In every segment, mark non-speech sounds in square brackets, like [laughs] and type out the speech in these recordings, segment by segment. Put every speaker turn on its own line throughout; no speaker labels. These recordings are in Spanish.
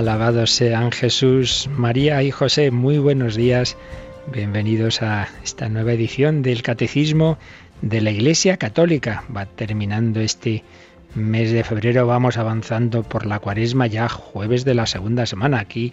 Alabados sean Jesús, María y José. Muy buenos días. Bienvenidos a esta nueva edición del Catecismo de la Iglesia Católica. Va terminando este mes de febrero, vamos avanzando por la cuaresma ya jueves de la segunda semana. Aquí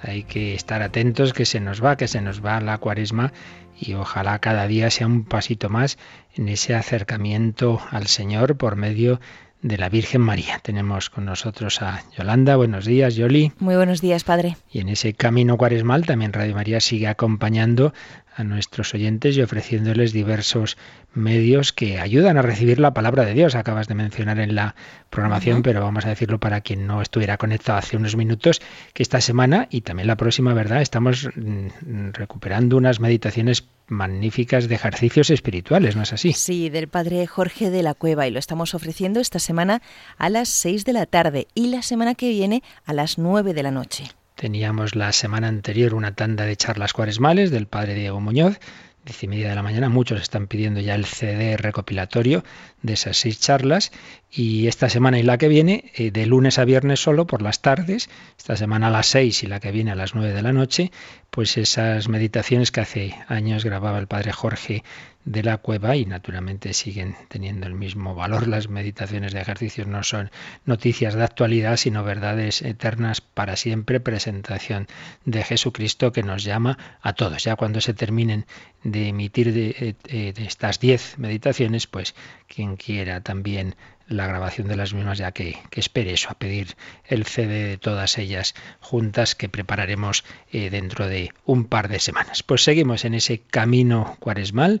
hay que estar atentos que se nos va, que se nos va la cuaresma y ojalá cada día sea un pasito más en ese acercamiento al Señor por medio de de la Virgen María. Tenemos con nosotros a Yolanda. Buenos días, Yoli.
Muy buenos días, Padre.
Y en ese camino cuaresmal también Radio María sigue acompañando a nuestros oyentes y ofreciéndoles diversos medios que ayudan a recibir la palabra de Dios. Acabas de mencionar en la programación, pero vamos a decirlo para quien no estuviera conectado hace unos minutos, que esta semana y también la próxima, ¿verdad? Estamos mm, recuperando unas meditaciones magníficas de ejercicios espirituales, ¿no es así?
Sí, del padre Jorge de la Cueva y lo estamos ofreciendo esta semana a las 6 de la tarde y la semana que viene a las 9 de la noche.
Teníamos la semana anterior una tanda de charlas cuaresmales del padre Diego Muñoz, diez y media de la mañana. Muchos están pidiendo ya el CD recopilatorio de esas seis charlas. Y esta semana y la que viene, eh, de lunes a viernes solo por las tardes, esta semana a las seis y la que viene a las nueve de la noche, pues esas meditaciones que hace años grababa el padre Jorge de la cueva y naturalmente siguen teniendo el mismo valor. Las meditaciones de ejercicios no son noticias de actualidad, sino verdades eternas para siempre, presentación de Jesucristo que nos llama a todos. Ya cuando se terminen de emitir eh, eh, estas diez meditaciones, pues quien quiera también la grabación de las mismas, ya que, espere eso, a pedir el CD de todas ellas juntas que prepararemos eh, dentro de un par de semanas. Pues seguimos en ese camino cuaresmal,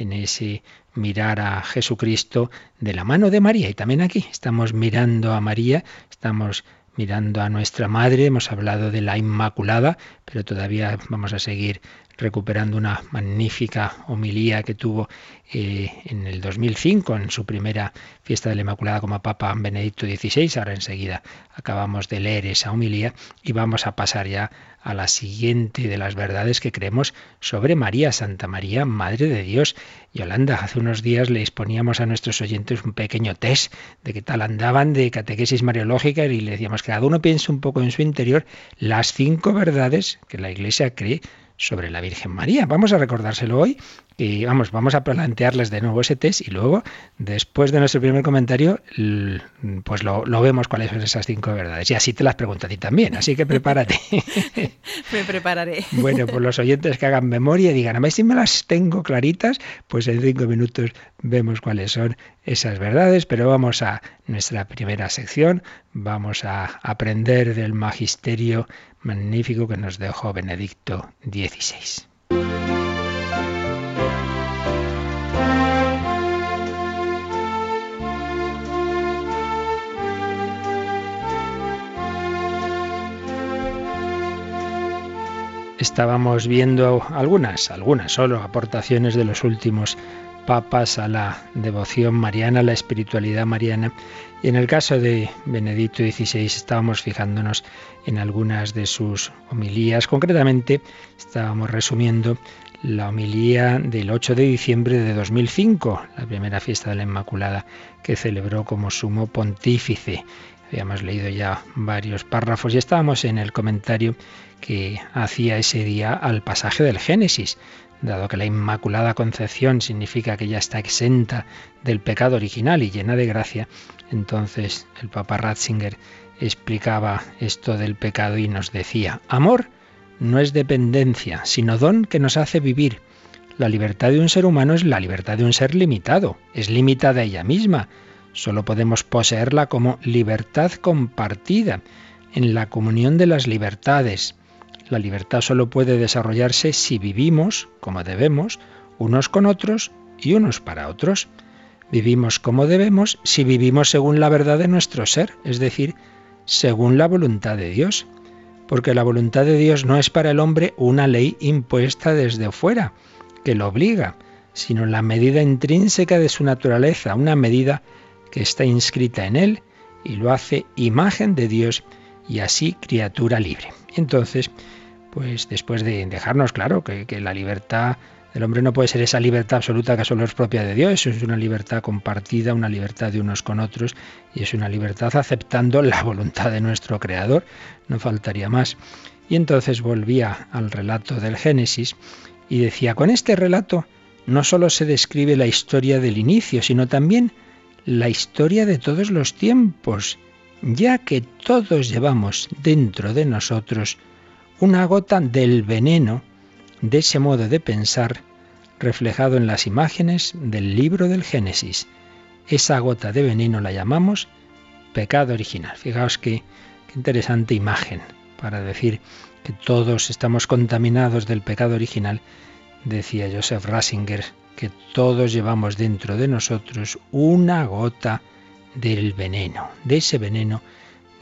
en ese mirar a Jesucristo de la mano de María. Y también aquí estamos mirando a María, estamos mirando a nuestra Madre, hemos hablado de la Inmaculada, pero todavía vamos a seguir recuperando una magnífica homilía que tuvo eh, en el 2005, en su primera fiesta de la Inmaculada como Papa Benedicto XVI. Ahora enseguida acabamos de leer esa homilía y vamos a pasar ya a la siguiente de las verdades que creemos sobre María, Santa María, Madre de Dios. Yolanda, hace unos días le exponíamos a nuestros oyentes un pequeño test de qué tal andaban de catequesis mariológica y le decíamos que cada uno piense un poco en su interior las cinco verdades que la Iglesia cree sobre la Virgen María. Vamos a recordárselo hoy y vamos, vamos a plantearles de nuevo ese test y luego, después de nuestro primer comentario, pues lo, vemos cuáles son esas cinco verdades. Y así te las pregunto a ti también, así que prepárate. [laughs]
me prepararé.
Bueno, pues los oyentes que hagan memoria y digan, a ver si me las tengo claritas, pues en cinco minutos vemos cuáles son esas verdades, pero vamos a nuestra primera sección, vamos a aprender del magisterio magnífico que nos dejó Benedicto XVI. Estábamos viendo algunas, algunas solo aportaciones de los últimos papas a la devoción mariana, a la espiritualidad mariana. Y en el caso de Benedicto XVI estábamos fijándonos en algunas de sus homilías. Concretamente estábamos resumiendo la homilía del 8 de diciembre de 2005, la primera fiesta de la Inmaculada que celebró como sumo pontífice. Habíamos leído ya varios párrafos y estábamos en el comentario que hacía ese día al pasaje del Génesis. Dado que la Inmaculada Concepción significa que ya está exenta del pecado original y llena de gracia, entonces el Papa Ratzinger explicaba esto del pecado y nos decía, amor no es dependencia, sino don que nos hace vivir. La libertad de un ser humano es la libertad de un ser limitado, es limitada ella misma Solo podemos poseerla como libertad compartida, en la comunión de las libertades. La libertad solo puede desarrollarse si vivimos, como debemos, unos con otros y unos para otros. Vivimos como debemos si vivimos según la verdad de nuestro ser, es decir, según la voluntad de Dios. porque la voluntad de Dios no es para el hombre una ley impuesta desde fuera, que lo obliga, sino la medida intrínseca de su naturaleza, una medida que está inscrita en él y lo hace imagen de Dios y así criatura libre. Entonces, pues después de dejarnos claro que, que la libertad el hombre no puede ser esa libertad absoluta que solo es propia de Dios, es una libertad compartida, una libertad de unos con otros y es una libertad aceptando la voluntad de nuestro Creador, no faltaría más. Y entonces volvía al relato del Génesis y decía, con este relato no solo se describe la historia del inicio, sino también la historia de todos los tiempos, ya que todos llevamos dentro de nosotros una gota del veneno de ese modo de pensar reflejado en las imágenes del libro del Génesis. Esa gota de veneno la llamamos pecado original. Fijaos qué, interesante imagen para decir que todos estamos contaminados del pecado original. Decía Joseph Rasinger que todos llevamos dentro de nosotros una gota del veneno, de ese veneno,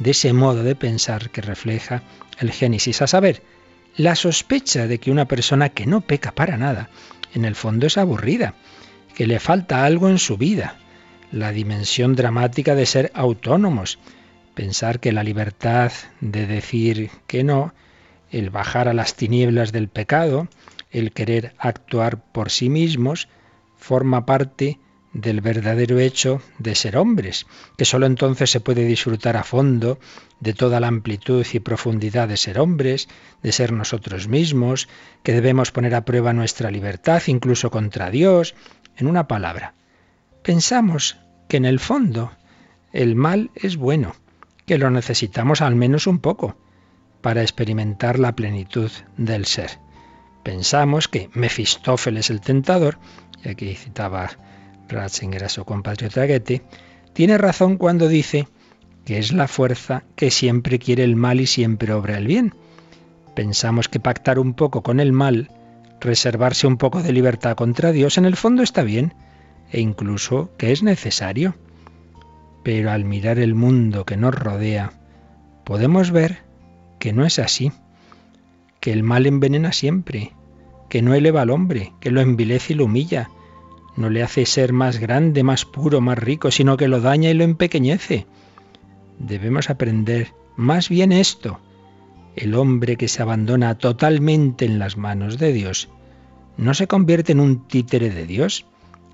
de ese modo de pensar que refleja el Génesis. A saber, la sospecha de que una persona que no peca para nada, en el fondo es aburrida, que le falta algo en su vida, la dimensión dramática de ser autónomos, pensar que la libertad de decir que no, el bajar a las tinieblas del pecado, el querer actuar por sí mismos, forma parte del verdadero hecho de ser hombres, que sólo entonces se puede disfrutar a fondo de toda la amplitud y profundidad de ser hombres, de ser nosotros mismos, que debemos poner a prueba nuestra libertad incluso contra Dios. En una palabra, pensamos que en el fondo el mal es bueno, que lo necesitamos al menos un poco para experimentar la plenitud del ser. Pensamos que Mefistófeles el tentador, y aquí citaba Ratzinger a su compatriota Goethe, tiene razón cuando dice que es la fuerza que siempre quiere el mal y siempre obra el bien. Pensamos que pactar un poco con el mal, reservarse un poco de libertad contra Dios, en el fondo está bien, e incluso que es necesario. Pero al mirar el mundo que nos rodea, podemos ver que no es así, que el mal envenena siempre, que no eleva al hombre, que lo envilece y lo humilla, no le hace ser más grande, más puro, más rico, sino que lo daña y lo empequeñece. Debemos aprender más bien esto. El hombre que se abandona totalmente en las manos de Dios no se convierte en un títere de Dios,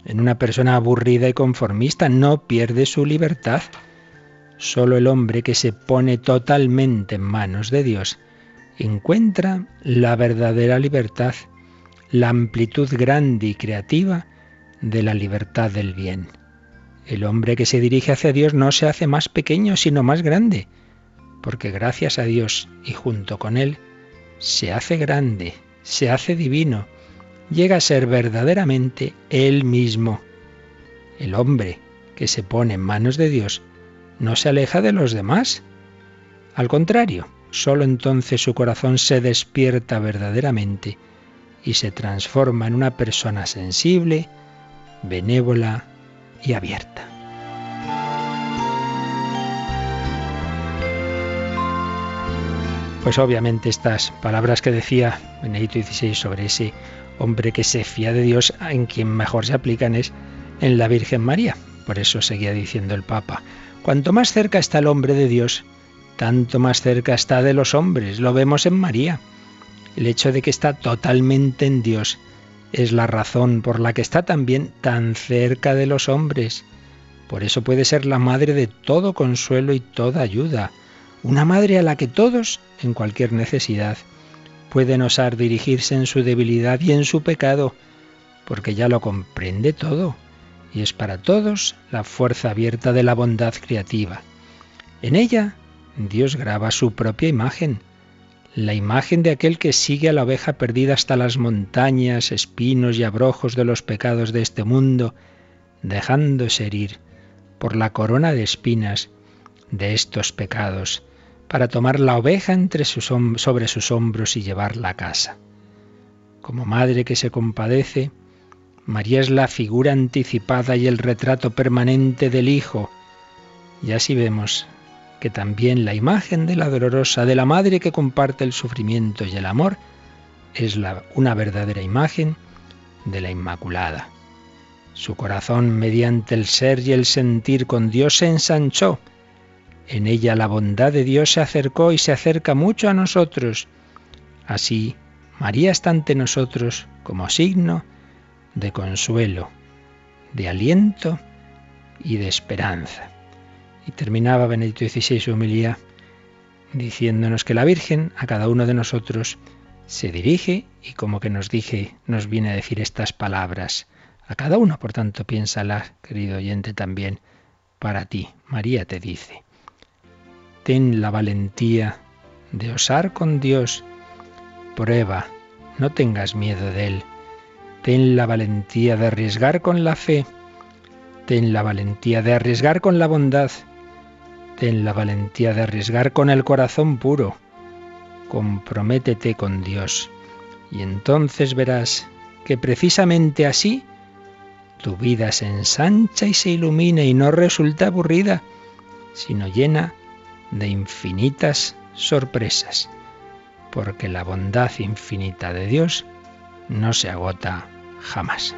en una persona aburrida y conformista, no pierde su libertad. Solo el hombre que se pone totalmente en manos de Dios encuentra la verdadera libertad, la amplitud grande y creativa de la libertad del bien. El hombre que se dirige hacia Dios no se hace más pequeño, sino más grande, porque gracias a Dios y junto con Él, se hace grande, se hace divino, llega a ser verdaderamente Él mismo. El hombre que se pone en manos de Dios no se aleja de los demás. Al contrario, sólo entonces su corazón se despierta verdaderamente y se transforma en una persona sensible, benévola y abierta. Pues obviamente estas palabras que decía Benedito XVI sobre ese hombre que se fía de Dios, en quien mejor se aplican es en la Virgen María. Por eso seguía diciendo el Papa, cuanto más cerca está el hombre de Dios, tanto más cerca está de los hombres. Lo vemos en María. El hecho de que está totalmente en Dios es la razón por la que está también tan cerca de los hombres. Por eso puede ser la madre de todo consuelo y toda ayuda, una madre a la que todos, en cualquier necesidad, pueden osar dirigirse en su debilidad y en su pecado, porque ya lo comprende todo, y es para todos la fuerza abierta de la bondad creativa. En ella, Dios graba su propia imagen, la imagen de aquel que sigue a la oveja perdida hasta las montañas, espinos y abrojos de los pecados de este mundo, dejándose herir por la corona de espinas de estos pecados, para tomar la oveja entre sus sobre sus hombros y llevarla a casa. Como madre que se compadece, María es la figura anticipada y el retrato permanente del Hijo. Y así vemos que también la imagen de la dolorosa, de la madre que comparte el sufrimiento y el amor, es la, una verdadera imagen de la Inmaculada. Su corazón, mediante el ser y el sentir con Dios, se ensanchó. En ella la bondad de Dios se acercó y se acerca mucho a nosotros. Así, María está ante nosotros como signo de consuelo, de aliento y de esperanza. Y terminaba Benedicto XVI su homilía diciéndonos que la Virgen a cada uno de nosotros se dirige y como que nos dije, nos viene a decir estas palabras. A cada uno, por tanto, piénsala, querido oyente, también para ti. María te dice, ten la valentía de osar con Dios. Prueba, no tengas miedo de Él. Ten la valentía de arriesgar con la fe. Ten la valentía de arriesgar con la bondad. Ten la valentía de arriesgar con el corazón puro. Comprométete con Dios. Y entonces verás que precisamente así tu vida se ensancha y se ilumina y no resulta aburrida, sino llena de infinitas sorpresas, porque la bondad infinita de Dios no se agota jamás.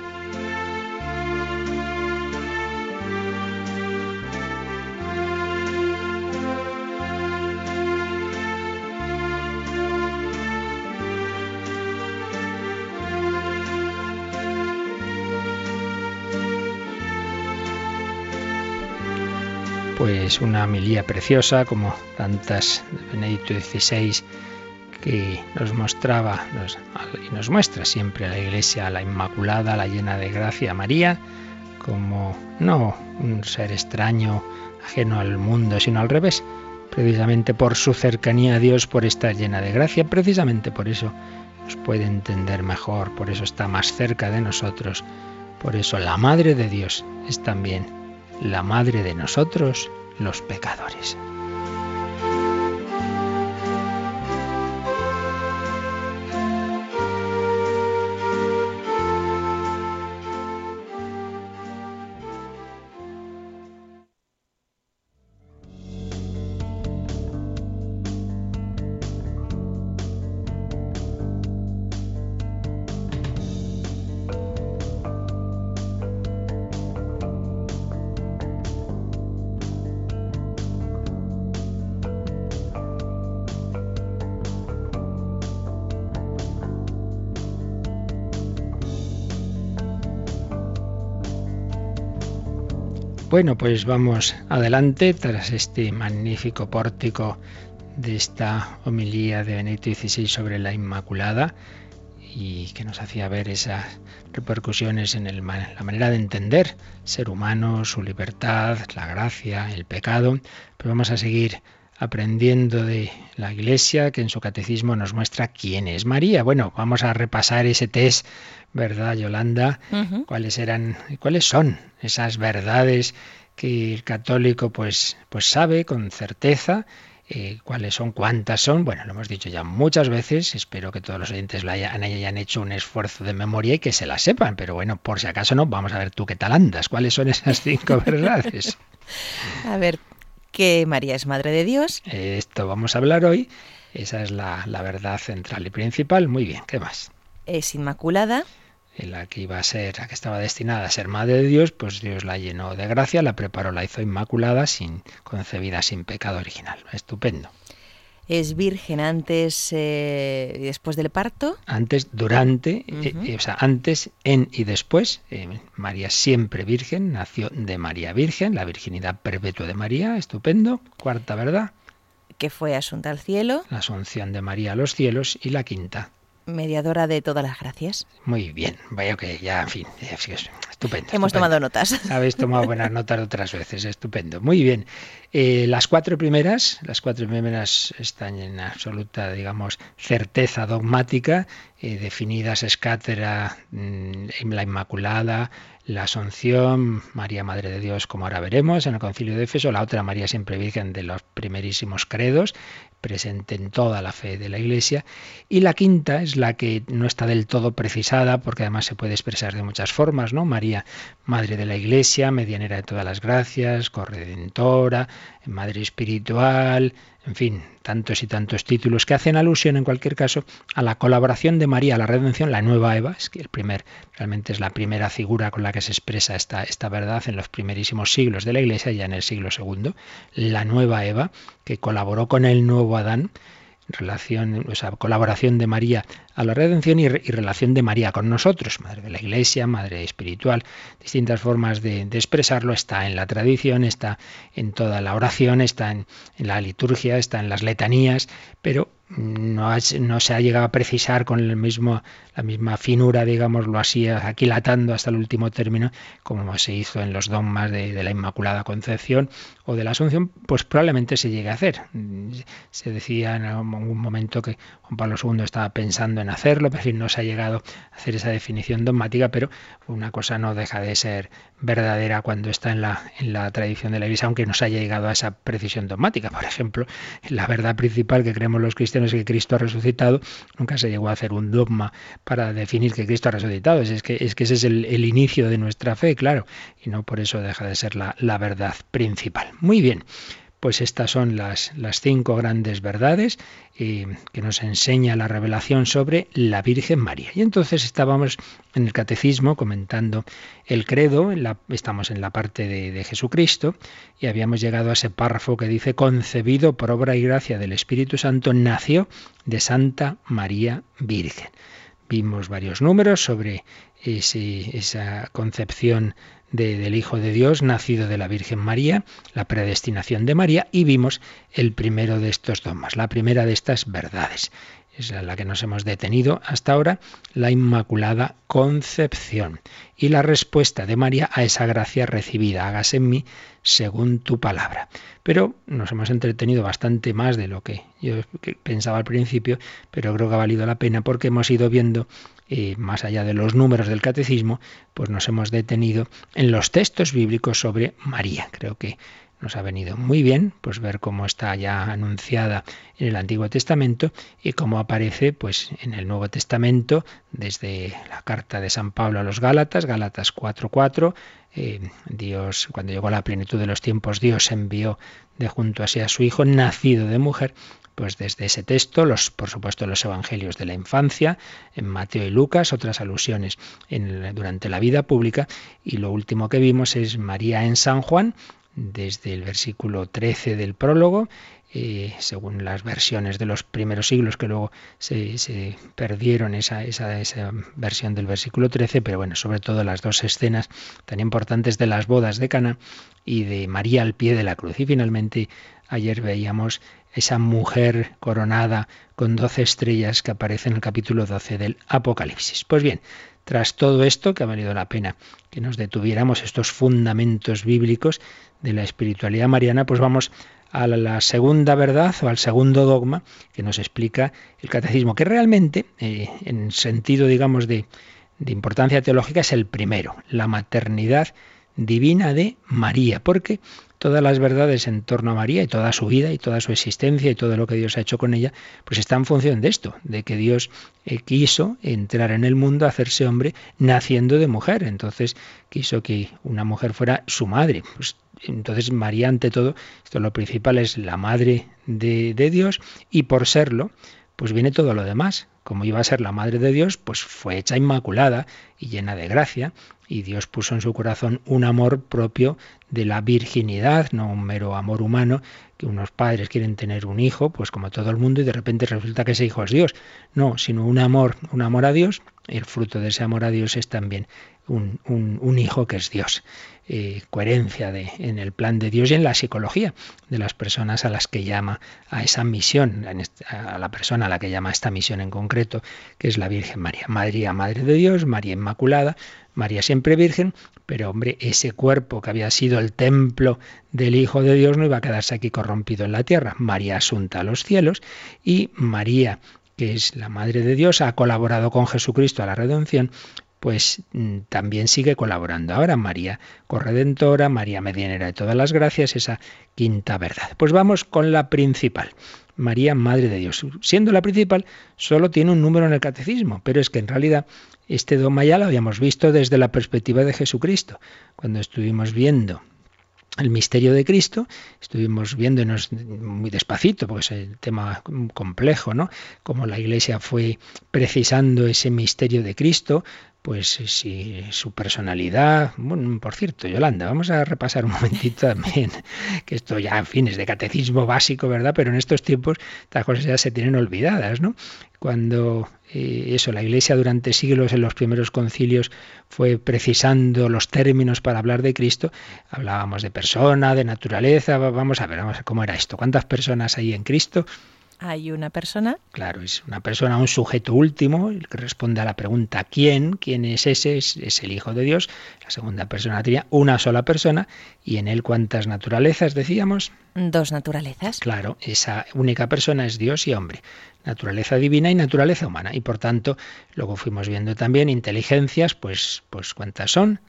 Pues una homilía preciosa como tantas de Benedicto XVI que nos mostraba y nos muestra siempre a la Iglesia, a la Inmaculada, la llena de gracia María, como no un ser extraño, ajeno al mundo, sino al revés, precisamente por su cercanía a Dios, por estar llena de gracia, precisamente por eso nos puede entender mejor, por eso está más cerca de nosotros, por eso la Madre de Dios es también la Madre de nosotros los pecadores. Bueno, pues vamos adelante tras este magnífico pórtico de esta homilía de Benedicto XVI sobre la Inmaculada y que nos hacía ver esas repercusiones en la manera de entender ser humano, su libertad, la gracia, el pecado. Pero vamos a seguir aprendiendo de la Iglesia que en su catecismo nos muestra quién es María. Bueno, vamos a repasar ese test ¿verdad, Yolanda? ¿Cuáles eran, cuáles son esas verdades que el católico pues, pues sabe con certeza? Eh, cuáles son, cuántas son. Bueno, lo hemos dicho ya muchas veces. Espero que todos los oyentes lo hayan, hayan, hecho un esfuerzo de memoria y que se la sepan. Pero bueno, por si acaso no, vamos a ver tú qué tal andas. ¿Cuáles son esas cinco [laughs] verdades?
a ver, que María es Madre de Dios.
Esto vamos a hablar hoy. Esa es la, la verdad central y principal. Muy bien, ¿qué más?
Es Inmaculada
la que iba a ser, la que estaba destinada a ser madre de Dios, pues Dios la llenó de gracia, la preparó, la hizo inmaculada, sin concebida sin pecado original. Estupendo.
¿Es virgen antes eh, y después del parto?
Antes, durante, eh, o sea, antes, en y después. María siempre virgen, nació de María Virgen, la virginidad perpetua de María, estupendo. Cuarta verdad.
Que fue asunta al cielo.
La asunción de María a los cielos. Y la quinta
mediadora de todas las gracias.
Muy bien, vaya que ya, en fin, estupendo.
Hemos tomado notas. [laughs]
Habéis tomado buenas notas otras veces, estupendo. Muy bien. Eh, las cuatro primeras, las cuatro primeras están en absoluta, digamos, certeza dogmática, eh, definidas es cátedra, mm, la Inmaculada, la Asunción, María Madre de Dios, como ahora veremos, en el Concilio de Éfeso, la otra María Siempre Virgen de los primerísimos credos, presente en toda la fe de la Iglesia. Y la quinta es la que no está del todo precisada, porque además se puede expresar de muchas formas, ¿no? María, Madre de la Iglesia, medianera de todas las gracias, corredentora, Madre espiritual, en fin, tantos y tantos títulos que hacen alusión en cualquier caso a la colaboración de María a la redención, la nueva Eva, es que el primer, realmente es la primera figura con la que se expresa esta, esta verdad en los primerísimos siglos de la Iglesia, ya en el siglo II, la nueva Eva, que colaboró con el nuevo Adán, relación, o sea, colaboración de María a la redención y, relación de María con nosotros, madre de la Iglesia, madre espiritual, distintas formas de, expresarlo, está en la tradición, está en toda la oración, está en, en la liturgia, está en las letanías, pero no, no, se ha llegado a precisar con el mismo, la misma finura, digámoslo así, aquilatando hasta el último término, como se hizo en los dogmas de, la Inmaculada Concepción o de la Asunción, pues probablemente se llegue a hacer. Se decía en algún momento que Juan Pablo II estaba pensando en hacerlo, pero no se ha llegado a hacer esa definición dogmática, pero una cosa no deja de ser verdadera cuando está en la, en la tradición de la Iglesia, aunque no se haya llegado a esa precisión dogmática. Por ejemplo, la verdad principal que creemos los cristianos es que Cristo ha resucitado, nunca se llegó a hacer un dogma para definir que Cristo ha resucitado. Es que, es que ese es el, inicio de nuestra fe, claro, y no por eso deja de ser la, la verdad principal. Muy bien. Pues estas son las, las cinco grandes verdades eh, que nos enseña la revelación sobre la Virgen María. Y entonces estábamos en el catecismo comentando el credo, estamos en la parte de, de Jesucristo, y habíamos llegado a ese párrafo que dice, concebido por obra y gracia del Espíritu Santo, nació de Santa María Virgen. Vimos varios números sobre esa concepción del Hijo de Dios, nacido de la Virgen María, la predestinación de María, y vimos el primero de estos dogmas, la primera de estas verdades. Es la que nos hemos detenido hasta ahora, la Inmaculada Concepción y la respuesta de María a esa gracia recibida, hágase en mí según tu palabra. Pero nos hemos entretenido bastante más de lo que yo pensaba al principio, pero creo que ha valido la pena porque hemos ido viendo y más allá de los números del catecismo, pues nos hemos detenido en los textos bíblicos sobre María. Creo que nos ha venido muy bien pues ver cómo está ya anunciada en el Antiguo Testamento y cómo aparece pues en el Nuevo Testamento desde la carta de San Pablo a los Gálatas, Gálatas 4:4, eh, Dios cuando llegó a la plenitud de los tiempos Dios envió de junto a sí a su hijo nacido de mujer pues desde ese texto, los, por supuesto los evangelios de la infancia, en Mateo y Lucas, otras alusiones en, durante la vida pública, y lo último que vimos es María en San Juan, desde el versículo 13 del prólogo, eh, según las versiones de los primeros siglos que luego se, perdieron esa, esa, esa, versión del versículo 13, pero bueno, sobre todo las dos escenas tan importantes de las bodas de Cana y de María al pie de la cruz. Y finalmente ayer veíamos esa mujer coronada con doce estrellas que aparece en el capítulo 12 del Apocalipsis. Pues bien, tras todo esto, que ha valido la pena que nos detuviéramos estos fundamentos bíblicos de la espiritualidad mariana, pues vamos a la segunda verdad o al segundo dogma que nos explica el catecismo, que realmente, eh, en sentido, digamos, de, de importancia teológica, es el primero, la maternidad divina de María, porque todas las verdades en torno a María y toda su vida y toda su existencia y todo lo que Dios ha hecho con ella, pues está en función de esto, de que Dios eh, quiso entrar en el mundo, hacerse hombre, naciendo de mujer. Entonces quiso que una mujer fuera su madre. Pues, entonces María, ante todo, esto lo principal es la madre de, de Dios y por serlo, pues viene todo lo demás. Como iba a ser la madre de Dios, pues fue hecha inmaculada y llena de gracia y Dios puso en su corazón un amor propio de la virginidad, no un mero amor humano, que unos padres quieren tener un hijo, pues como todo el mundo, y de repente resulta que ese hijo es Dios. No, sino un amor, un amor a Dios, el fruto de ese amor a Dios es también un, un, hijo que es Dios. Eh, coherencia en el plan de Dios y en la psicología de las personas a las que llama a esa misión, a la persona a la que llama a esta misión en concreto, que es la Virgen María. María, Madre de Dios, María Inmaculada, María siempre virgen, pero hombre, ese cuerpo que había sido el templo del Hijo de Dios no iba a quedarse aquí corrompido en la tierra. María asunta a los cielos y María, que es la Madre de Dios, ha colaborado con Jesucristo a la redención, pues mm, también sigue colaborando. Ahora María corredentora, María medianera de todas las gracias, esa quinta verdad. Pues vamos con la principal. María, Madre de Dios. Siendo la principal, solo tiene un número en el catecismo, pero es que en realidad este dogma ya lo habíamos visto desde la perspectiva de Jesucristo, cuando estuvimos viendo el misterio de Cristo, estuvimos viéndonos muy despacito, porque es el tema complejo, ¿no? Como la Iglesia fue precisando ese misterio de Cristo, pues eh, si su personalidad, bueno, por cierto, Yolanda, vamos a repasar un [laughs] momentito también, que esto ya, en fin, es de catecismo básico, ¿verdad? Pero en estos tiempos estas cosas ya se tienen olvidadas, ¿no? Cuando eh, eso, la Iglesia durante siglos en los primeros concilios fue precisando los términos para hablar de Cristo, hablábamos de persona, de naturaleza, vamos a ver, vamos a ver cómo era esto, cuántas personas hay en Cristo,
hay una persona.
Claro, es una persona, un sujeto último, el que responde a la pregunta ¿quién? ¿Quién es ese? Es, el Hijo de Dios. La segunda persona tenía una sola persona y en él cuántas naturalezas decíamos.
Dos naturalezas.
Claro, esa única persona es Dios y hombre. Naturaleza divina y naturaleza humana. Y por tanto, luego fuimos viendo también inteligencias, pues, pues ¿cuántas son?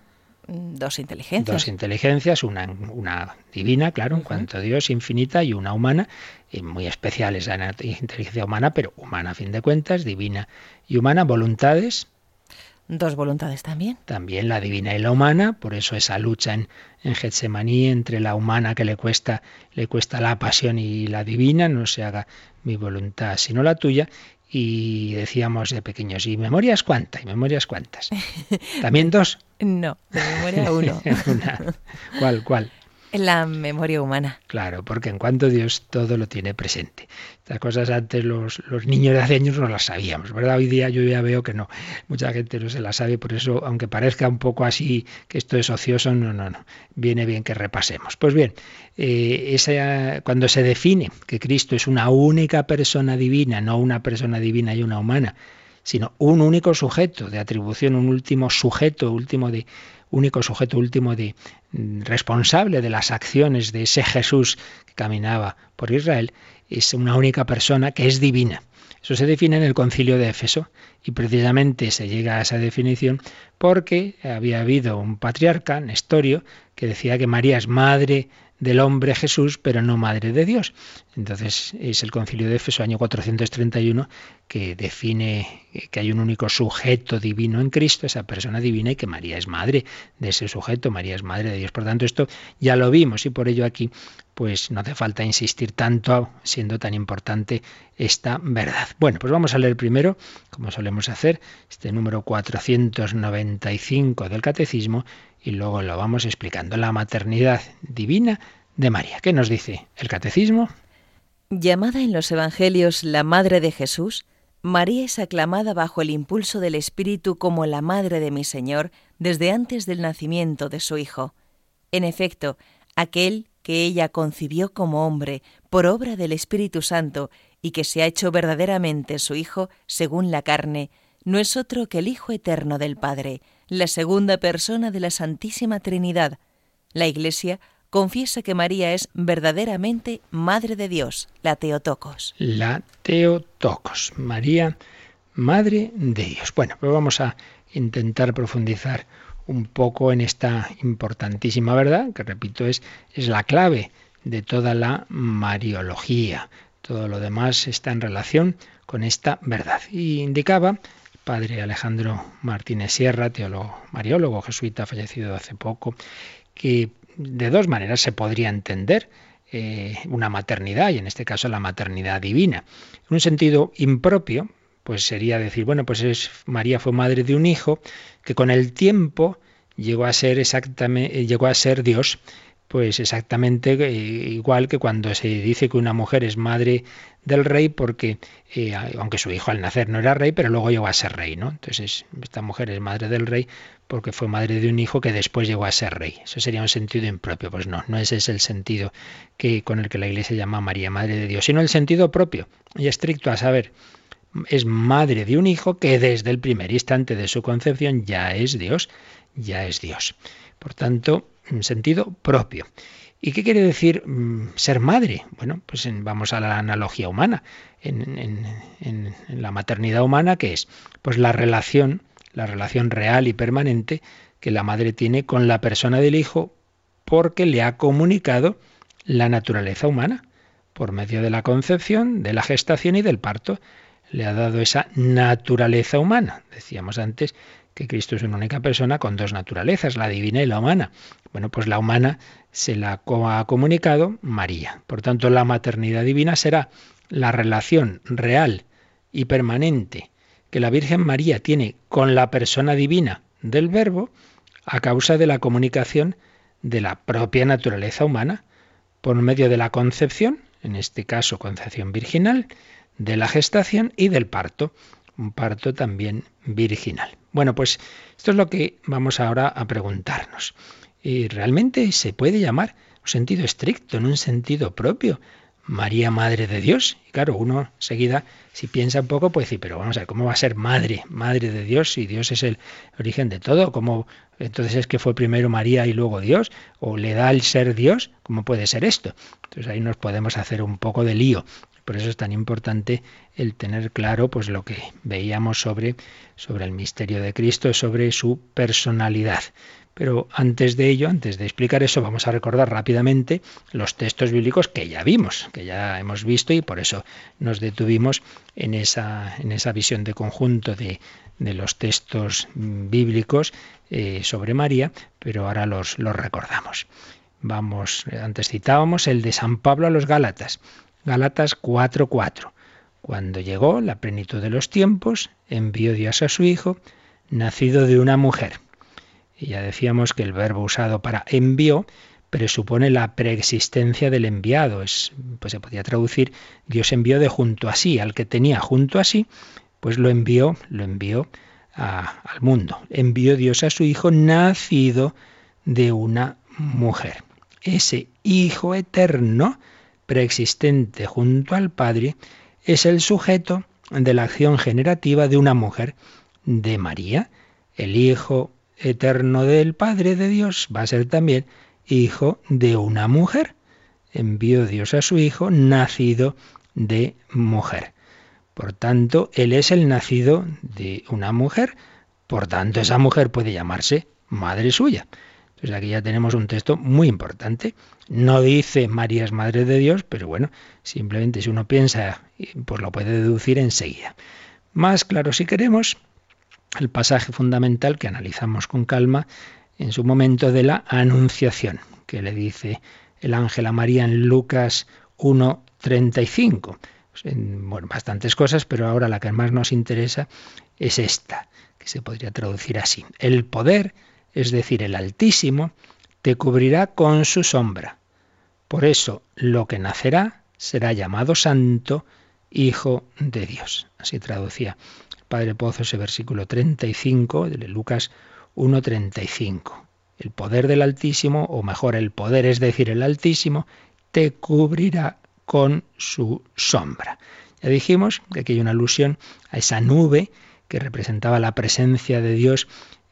Dos inteligencias.
Dos inteligencias, una, una divina, claro, en cuanto a Dios, infinita, y una humana, y muy especial esa inteligencia humana, pero humana a fin de cuentas, divina y humana, voluntades.
Dos voluntades también.
También la divina y la humana, por eso esa lucha en, en Getsemaní entre la humana que le cuesta, le cuesta la pasión y la divina, no se haga mi voluntad sino la tuya, y decíamos de pequeños, ¿y memorias cuántas? ¿Y memorias cuántas? [laughs] ¿También dos?
No, de memoria uno. [laughs]
¿Cuál, cuál?
La memoria humana.
Claro, porque en cuanto Dios todo lo tiene presente. Estas cosas antes los, los, niños de hace años no las sabíamos, ¿verdad? Hoy día yo ya veo que no, mucha gente no se la sabe, por eso, aunque parezca un poco así que esto es ocioso, no, no, no. Viene bien que repasemos. Pues bien, eh, esa, cuando se define que Cristo es una única persona divina, no una persona divina y una humana, sino un único sujeto de atribución, un último sujeto, último de único sujeto último de mm, responsable de las acciones de ese Jesús que caminaba por Israel, es una única persona que es divina. Eso se define en el concilio de Éfeso y precisamente se llega a esa definición porque había habido un patriarca, Nestorio, que decía que María es madre del hombre Jesús, pero no madre de Dios. Entonces es el concilio de Éfeso, año 431, que define que hay un único sujeto divino en Cristo, esa persona divina, y que María es madre de ese sujeto, María es madre de Dios. Por tanto, esto ya lo vimos y por ello aquí pues no hace falta insistir tanto siendo tan importante esta verdad. Bueno, pues vamos a leer primero, como solemos hacer, este número 495 del Catecismo y luego lo vamos explicando. La maternidad divina de María. ¿Qué nos dice el Catecismo?
Llamada en los Evangelios la Madre de Jesús, María es aclamada bajo el impulso del Espíritu como la Madre de mi Señor desde antes del nacimiento de su Hijo. En efecto, aquel que ella concibió como hombre por obra del Espíritu Santo y que se ha hecho verdaderamente su Hijo según la carne, no es otro que el Hijo eterno del Padre, la segunda persona de la Santísima Trinidad. La Iglesia confiesa que María es verdaderamente Madre de Dios, la Teotocos.
La Teotocos, María, Madre de Dios. Bueno, pues vamos a intentar profundizar un poco en esta importantísima verdad, que repito es, es la clave de toda la Mariología. Todo lo demás está en relación con esta verdad. Y indicaba padre Alejandro Martínez Sierra, teólogo mariólogo jesuita fallecido hace poco, que de dos maneras se podría entender eh, una maternidad, y en este caso la maternidad divina. En un sentido impropio, pues sería decir, bueno, pues es, María fue madre de un hijo que con el tiempo llegó a ser exactamente, llegó a ser Dios pues exactamente eh, igual que cuando se dice que una mujer es madre del rey porque, eh, aunque su hijo al nacer no era rey, pero luego llegó a ser rey, ¿no? Entonces esta mujer es madre del rey porque fue madre de un hijo que después llegó a ser rey. Eso sería un sentido impropio. Pues no, no ese es el sentido que, con el que la Iglesia llama María, madre de Dios, sino el sentido propio y estricto, a saber, es madre de un hijo que desde el primer instante de su concepción ya es Dios, ya es Dios. Por tanto, un sentido propio. ¿Y qué quiere decir mm, ser madre? Bueno, pues vamos a la analogía humana. En, en, la maternidad humana, ¿qué es? Pues la relación la relación real y permanente que la madre tiene con la persona del hijo porque le ha comunicado la naturaleza humana por medio de la concepción, de la gestación y del parto. Le ha dado esa naturaleza humana. Decíamos antes que Cristo es una única persona con dos naturalezas, la divina y la humana. Bueno, pues la humana se la ha comunicado María. Por tanto, la maternidad divina será la relación real y permanente que la Virgen María tiene con la persona divina del Verbo a causa de la comunicación de la propia naturaleza humana por medio de la concepción, en este caso concepción virginal, de la gestación y del parto, un parto también virginal. Bueno, pues esto es lo que vamos ahora a preguntarnos. ¿Y realmente se puede llamar un sentido estricto, en un sentido propio, María Madre de Dios. Y claro, uno seguida, si piensa un poco, puede decir, pero vamos a ver, ¿cómo va a ser Madre, Madre de Dios si Dios es el origen de todo? ¿Cómo entonces es que fue primero María y luego Dios? ¿O le da el ser Dios? ¿Cómo puede ser esto? Entonces ahí nos podemos hacer un poco de lío. Por eso es tan importante el tener claro pues lo que veíamos sobre, sobre el misterio de Cristo, sobre su personalidad. Pero antes de ello, antes de explicar eso, vamos a recordar rápidamente los textos bíblicos que ya vimos, que ya hemos visto y por eso nos detuvimos en esa, en esa visión de conjunto de, los textos bíblicos eh, sobre María, pero ahora los, los recordamos. Vamos, antes citábamos el de San Pablo a los Gálatas, Gálatas 4:4. Cuando llegó la plenitud de los tiempos, envió Dios a su Hijo, nacido de una mujer y ya decíamos que el verbo usado para envió presupone la preexistencia del enviado. Es, pues se podía traducir Dios envió de junto a sí, al que tenía junto a sí, pues lo envió, lo envió al mundo. Envió Dios a su Hijo nacido de una mujer. Ese Hijo eterno, preexistente junto al Padre, es el sujeto de la acción generativa de una mujer, de María, el Hijo eterno del Padre de Dios va a ser también hijo de una mujer. Envió Dios a su hijo nacido de mujer. Por tanto, él es el nacido de una mujer. Por tanto, esa mujer puede llamarse madre suya. Entonces aquí ya tenemos un texto muy importante. No dice María es madre de Dios, pero bueno, simplemente si uno piensa, pues lo puede deducir enseguida. Más claro si queremos, el pasaje fundamental que analizamos con calma en su momento de la anunciación, que le dice el ángel a María en Lucas 1.35. Pues bueno, bastantes cosas, pero ahora la que más nos interesa es esta, que se podría traducir así. El poder, es decir, el Altísimo, te cubrirá con su sombra. Por eso lo que nacerá será llamado santo, Hijo de Dios. Así traducía Padre Pozo ese versículo 35 de Lucas 1.35. El poder del Altísimo, o mejor el poder es decir el Altísimo, te cubrirá con su sombra. Ya dijimos que aquí hay una alusión a esa nube que representaba la presencia de Dios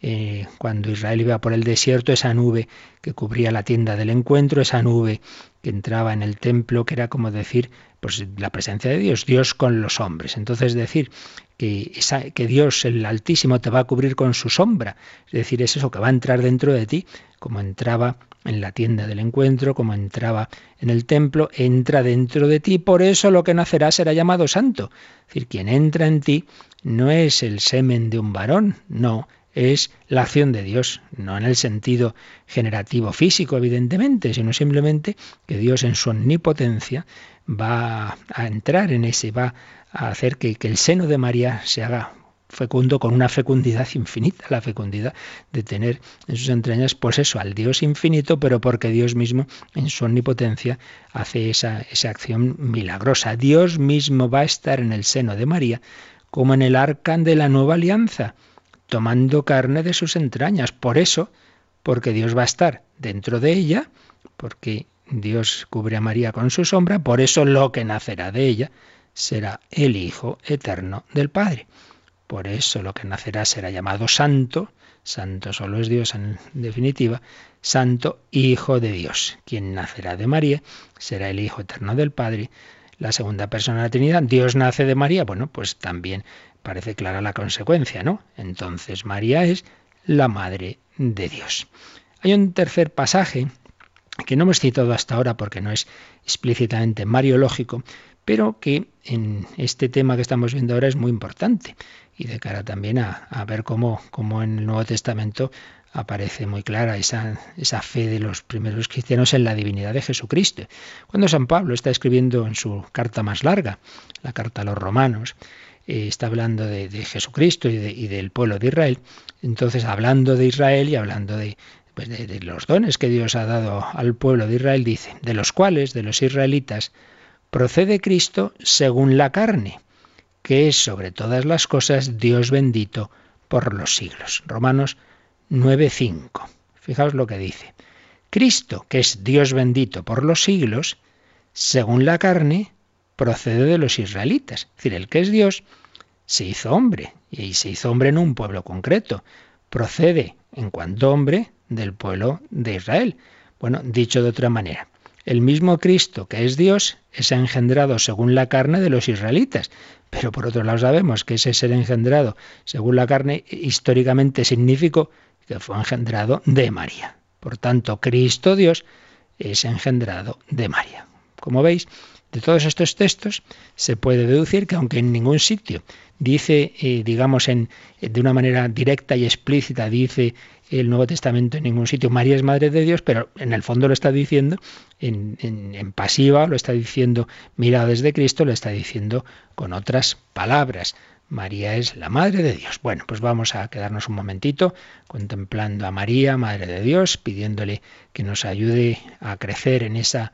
eh, cuando Israel iba por el desierto, esa nube que cubría la tienda del encuentro, esa nube que entraba en el templo, que era como decir, pues la presencia de Dios, Dios con los hombres. Entonces decir que, que Dios, el Altísimo, te va a cubrir con su sombra, es decir, es eso que va a entrar dentro de ti, como entraba en la tienda del encuentro, como entraba en el templo, entra dentro de ti, por eso lo que nacerá será llamado santo. Es decir, quien entra en ti no es el semen de un varón, no, es la acción de Dios, no en el sentido generativo físico, evidentemente, sino simplemente que Dios en su omnipotencia va a entrar en ese, va a hacer que, que el seno de María se haga fecundo con una fecundidad infinita, la fecundidad de tener en sus entrañas, pues al Dios infinito, pero porque Dios mismo en su omnipotencia hace esa, esa acción milagrosa. Dios mismo va a estar en el seno de María como en el arca de la nueva alianza tomando carne de sus entrañas. Por eso, porque Dios va a estar dentro de ella, porque Dios cubre a María con su sombra, por eso lo que nacerá de ella será el Hijo eterno del Padre. Por eso lo que nacerá será llamado Santo, Santo solo es Dios en definitiva, Santo Hijo de Dios. Quien nacerá de María será el Hijo eterno del Padre, la segunda persona de la Trinidad, Dios nace de María, bueno, pues también parece clara la consecuencia, ¿no? Entonces María es la Madre de Dios. Hay un tercer pasaje que no hemos citado hasta ahora porque no es explícitamente mariológico, pero que en este tema que estamos viendo ahora es muy importante y de cara también a, ver cómo, cómo, en el Nuevo Testamento aparece muy clara esa, esa fe de los primeros cristianos en la divinidad de Jesucristo. Cuando San Pablo está escribiendo en su carta más larga, la carta a los romanos, eh, está hablando de, Jesucristo y, del pueblo de Israel, entonces hablando de Israel y hablando de, pues de los dones que Dios ha dado al pueblo de Israel, dice, de los cuales, de los israelitas, procede Cristo según la carne, que es sobre todas las cosas Dios bendito por los siglos. Romanos 9:5. Fijaos lo que dice. Cristo, que es Dios bendito por los siglos, según la carne, procede de los israelitas. Es decir, el que es Dios se hizo hombre, y se hizo hombre en un pueblo concreto. Procede, en cuanto hombre, del pueblo de Israel. Bueno, dicho de otra manera, el mismo Cristo, que es Dios, es engendrado según la carne de los israelitas. Pero por otro lado sabemos que ese ser engendrado según la carne históricamente significó que fue engendrado de María. Por tanto, Cristo Dios es engendrado de María. Como veis, de todos estos textos se puede deducir que aunque en ningún sitio dice, eh, digamos, en, de una manera directa y explícita, dice el Nuevo Testamento en ningún sitio, María es Madre de Dios, pero en el fondo lo está diciendo en, en, pasiva, lo está diciendo mira desde Cristo, lo está diciendo con otras palabras. María es la Madre de Dios. Bueno, pues vamos a quedarnos un momentito contemplando a María, Madre de Dios, pidiéndole que nos ayude a crecer en, esa,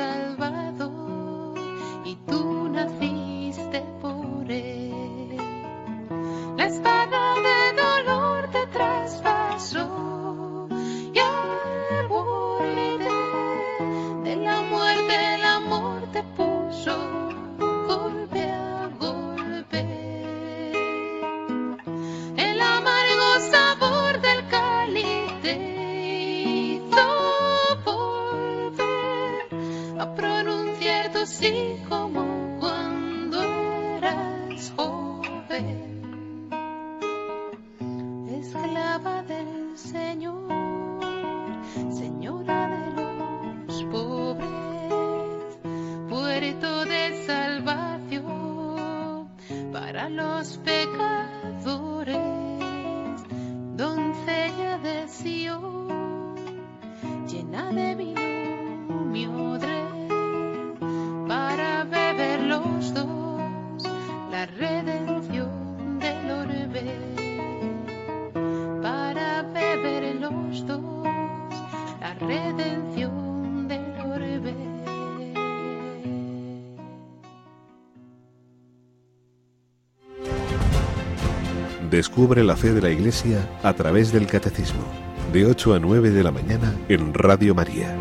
I La fe de la Iglesia a través del Catecismo, de 8 a 9 de la mañana en Radio María.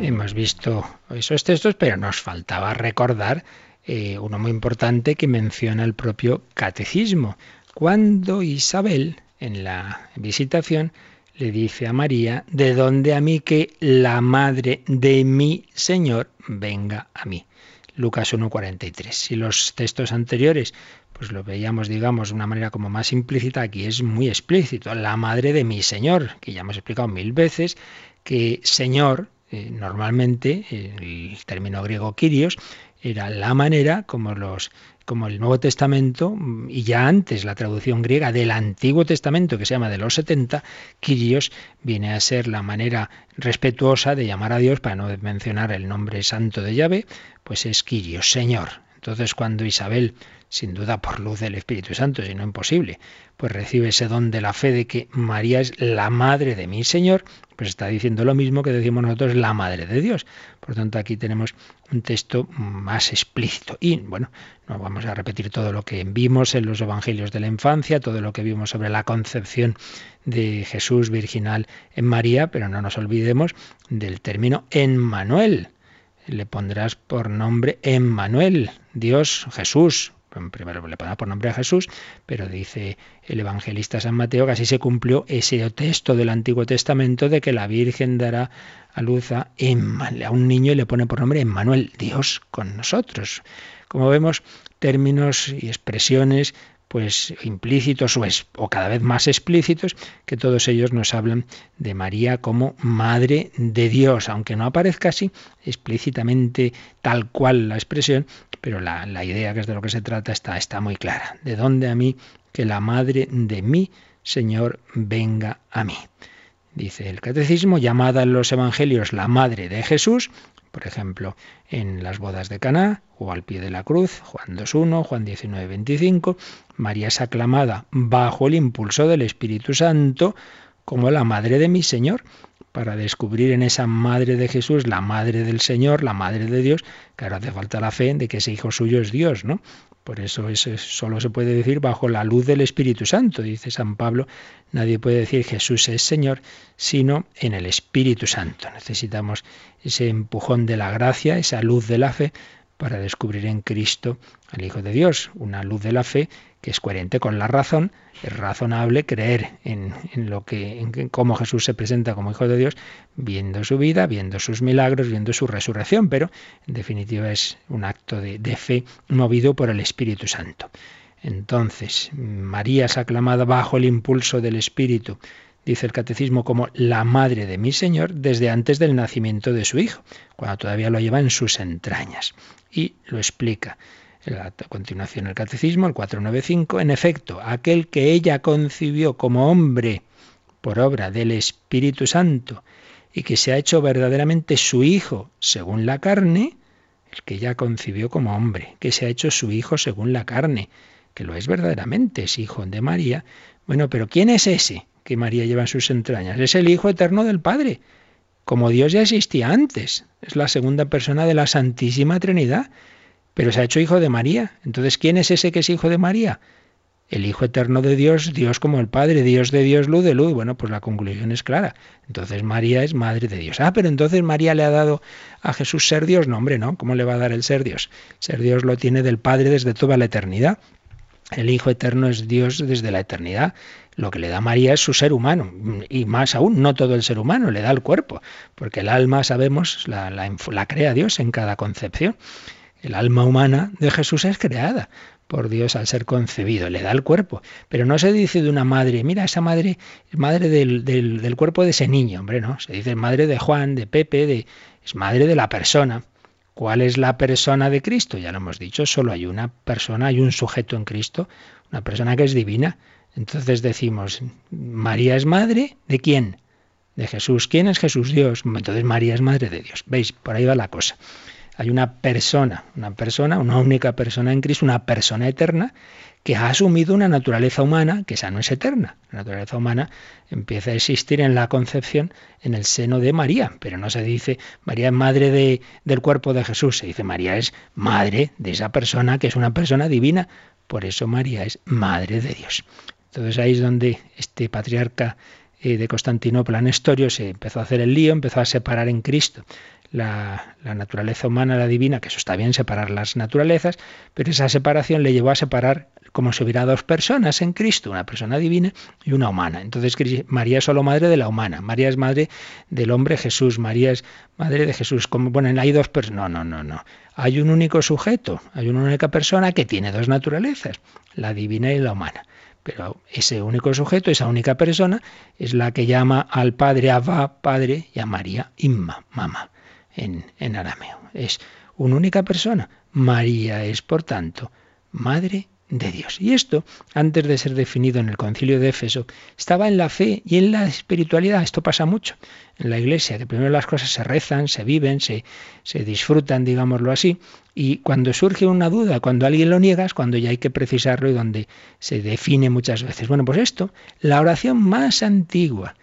Hemos visto esos textos, pero nos faltaba recordar eh, uno muy importante que menciona el propio Catecismo. Cuando Isabel, en la visitación, le dice a María, ¿de dónde a mí que la madre de mi Señor venga a mí? Lucas 1.43. Si los textos anteriores pues lo veíamos, digamos, de una manera como más implícita, aquí es muy explícito, la madre de mi Señor, que ya hemos explicado mil veces, que Señor, eh, normalmente, el término griego Kyrios, era la manera como los como el Nuevo Testamento y ya antes la traducción griega del Antiguo Testamento que se llama de los 70, Kyrios viene a ser la manera respetuosa de llamar a Dios para no mencionar el nombre santo de Yahvé, pues es Kyrios, Señor. Entonces cuando Isabel, sin duda por luz del Espíritu Santo, si no imposible, pues recibe ese don de la fe de que María es la madre de mi Señor, pues está diciendo lo mismo que decimos nosotros, la madre de Dios. Por tanto, aquí tenemos un texto más explícito. Y bueno, no vamos a repetir todo lo que vimos en los evangelios de la infancia, todo lo que vimos sobre la concepción de Jesús virginal en María, pero no nos olvidemos del término Emmanuel. Le pondrás por nombre Emmanuel, Dios Jesús, primero le pone por nombre a Jesús, pero dice el evangelista San Mateo que así se cumplió ese texto del Antiguo Testamento de que la Virgen dará a luz a, a un niño y le pone por nombre Emmanuel, Dios con nosotros. Como vemos, términos y expresiones pues implícitos o, cada vez más explícitos, que todos ellos nos hablan de María como Madre de Dios, aunque no aparezca así explícitamente tal cual la expresión, pero la, la idea que es de lo que se trata está, está muy clara. ¿De dónde a mí que la Madre de mi Señor venga a mí? Dice el catecismo, llamada en los evangelios la Madre de Jesús, por ejemplo, en las bodas de Caná o al pie de la cruz, Juan 2.1, Juan 19.25, María es aclamada bajo el impulso del Espíritu Santo como la madre de mi Señor, para descubrir en esa madre de Jesús, la madre del Señor, la madre de Dios, claro, hace falta la fe de que ese hijo suyo es Dios, ¿no? Por eso eso solo se puede decir bajo la luz del Espíritu Santo, dice San Pablo, nadie puede decir Jesús es Señor, sino en el Espíritu Santo. Necesitamos ese empujón de la gracia, esa luz de la fe, para descubrir en Cristo al Hijo de Dios, una luz de la fe que es coherente con la razón, es razonable creer en, lo que, en cómo Jesús se presenta como Hijo de Dios, viendo su vida, viendo sus milagros, viendo su resurrección, pero en definitiva es un acto de, de fe movido por el Espíritu Santo. Entonces, María es aclamada bajo el impulso del Espíritu, dice el catecismo, como la madre de mi Señor desde antes del nacimiento de su Hijo, cuando todavía lo lleva en sus entrañas. Y lo explica a continuación el Catecismo, el 495, en efecto, aquel que ella concibió como hombre por obra del Espíritu Santo y que se ha hecho verdaderamente su hijo según la carne, el que ella concibió como hombre, que se ha hecho su hijo según la carne, que lo es verdaderamente, es hijo de María. Bueno, pero ¿quién es ese que María lleva en sus entrañas? Es el Hijo eterno del Padre, como Dios ya existía antes, es la segunda persona de la Santísima Trinidad pero se ha hecho hijo de María. Entonces, ¿quién es ese que es hijo de María? El Hijo Eterno de Dios, Dios como el Padre, Dios de Dios, luz de luz. Bueno, pues la conclusión es clara. Entonces María es Madre de Dios. Ah, pero entonces María le ha dado a Jesús ser Dios. No, hombre, no. ¿Cómo le va a dar el ser Dios? Ser Dios lo tiene del Padre desde toda la eternidad. El Hijo Eterno es Dios desde la eternidad. Lo que le da María es su ser humano. Y más aún, no todo el ser humano, le da el cuerpo. Porque el alma, sabemos, la, la crea Dios en cada concepción. El alma humana de Jesús es creada por Dios al ser concebido, le da el cuerpo. Pero no se dice de una madre, mira, esa madre es madre del, del, cuerpo de ese niño, hombre, no. Se dice madre de Juan, de Pepe, de, es madre de la persona. ¿Cuál es la persona de Cristo? Ya lo hemos dicho, solo hay una persona, hay un sujeto en Cristo, una persona que es divina. Entonces decimos, María es madre de quién? De Jesús. ¿Quién es Jesús? Dios. Entonces María es madre de Dios. ¿Veis? Por ahí va la cosa. Hay una persona, una persona, una única persona en Cristo, una persona eterna, que ha asumido una naturaleza humana que esa no es eterna. La naturaleza humana empieza a existir en la concepción en el seno de María, pero no se dice María es madre de, del cuerpo de Jesús, se dice María es madre de esa persona que es una persona divina, por eso María es madre de Dios. Entonces ahí es donde este patriarca eh, de Constantinopla, Nestorio, se empezó a hacer el lío, empezó a separar en Cristo la, naturaleza humana, la divina, que eso está bien separar las naturalezas, pero esa separación le llevó a separar como si hubiera dos personas en Cristo, una persona divina y una humana. Entonces María es solo madre de la humana, María es madre del hombre Jesús, María es madre de Jesús. Como, bueno, hay dos personas. No, no, no, no. Hay un único sujeto, hay una única persona que tiene dos naturalezas, la divina y la humana. Pero ese único sujeto, esa única persona, es la que llama al Padre Abba, Padre, y a María Imma, mamá en, arameo. Es una única persona. María es, por tanto, Madre de Dios. Y esto, antes de ser definido en el concilio de Éfeso, estaba en la fe y en la espiritualidad. Esto pasa mucho en la iglesia, que primero las cosas se rezan, se viven, se, se disfrutan, digámoslo así, y cuando surge una duda, cuando alguien lo niega, es cuando ya hay que precisarlo y donde se define muchas veces. Bueno, pues esto, la oración más antigua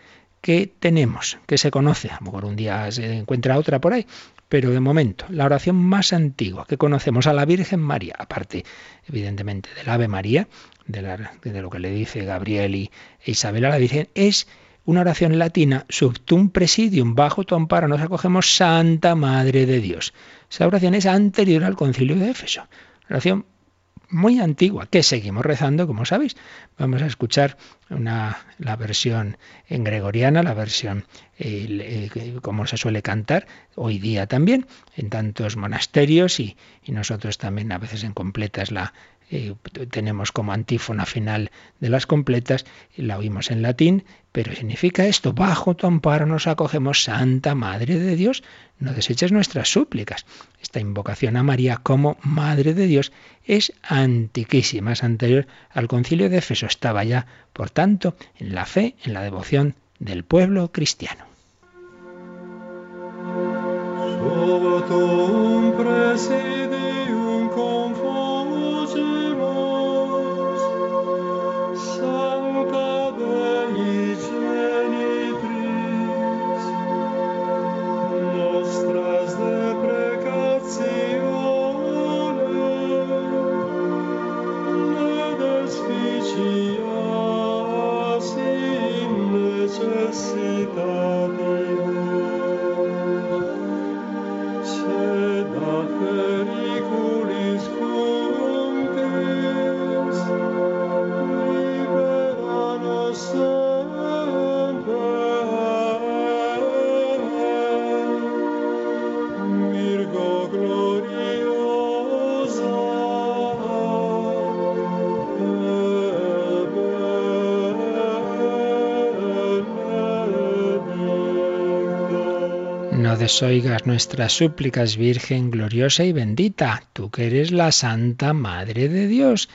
que tenemos, que se conoce, a lo mejor un día se encuentra otra por ahí, pero de momento, la oración más antigua que conocemos a la Virgen María, aparte evidentemente del Ave María, de, lo que le dice Gabriel y e Isabel a la Virgen, es una oración latina, subtum presidium, bajo tu amparo nos acogemos Santa Madre de Dios. Esa oración es anterior al concilio de Éfeso. Oración muy antigua, que seguimos rezando, como sabéis. Vamos a escuchar una, la versión en gregoriana, la versión como se suele cantar hoy día también, en tantos monasterios y, y nosotros también a veces en completas la, tenemos como antífona final de las completas, la oímos en latín, pero significa esto, bajo tu amparo nos acogemos, Santa Madre de Dios, no deseches nuestras súplicas. Esta invocación a María como Madre de Dios es antiquísima, es anterior al concilio de Éfeso, estaba ya, por tanto, en la fe, en la devoción del pueblo cristiano. Oigas nuestras súplicas, Virgen gloriosa y bendita, tú que eres la Santa Madre de Dios,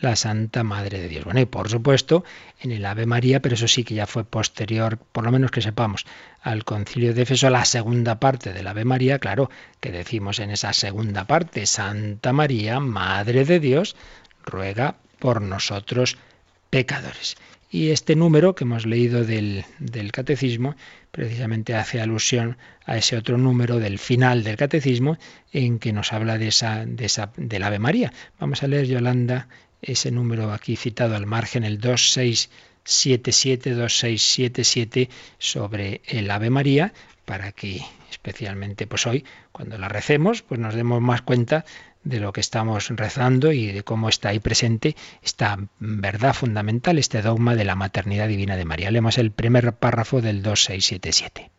la Santa Madre de Dios. Bueno, y por supuesto, en el Ave María, pero eso sí que ya fue posterior, por lo menos que sepamos, al concilio de Éfeso, la segunda parte del Ave María, claro, que decimos en esa segunda parte, Santa María, Madre de Dios, ruega por nosotros pecadores. Y este número que hemos leído del, del, catecismo precisamente hace alusión a ese otro número del final del catecismo en que nos habla de esa, de esa, del Ave María. Vamos a leer, Yolanda, ese número aquí citado al margen, el 2677, 2677 sobre el Ave María, para que especialmente pues hoy, cuando la recemos, pues nos demos más cuenta de lo que estamos rezando y de cómo está ahí presente esta verdad fundamental, este dogma de la maternidad divina de María. Leemos el primer párrafo del 2677.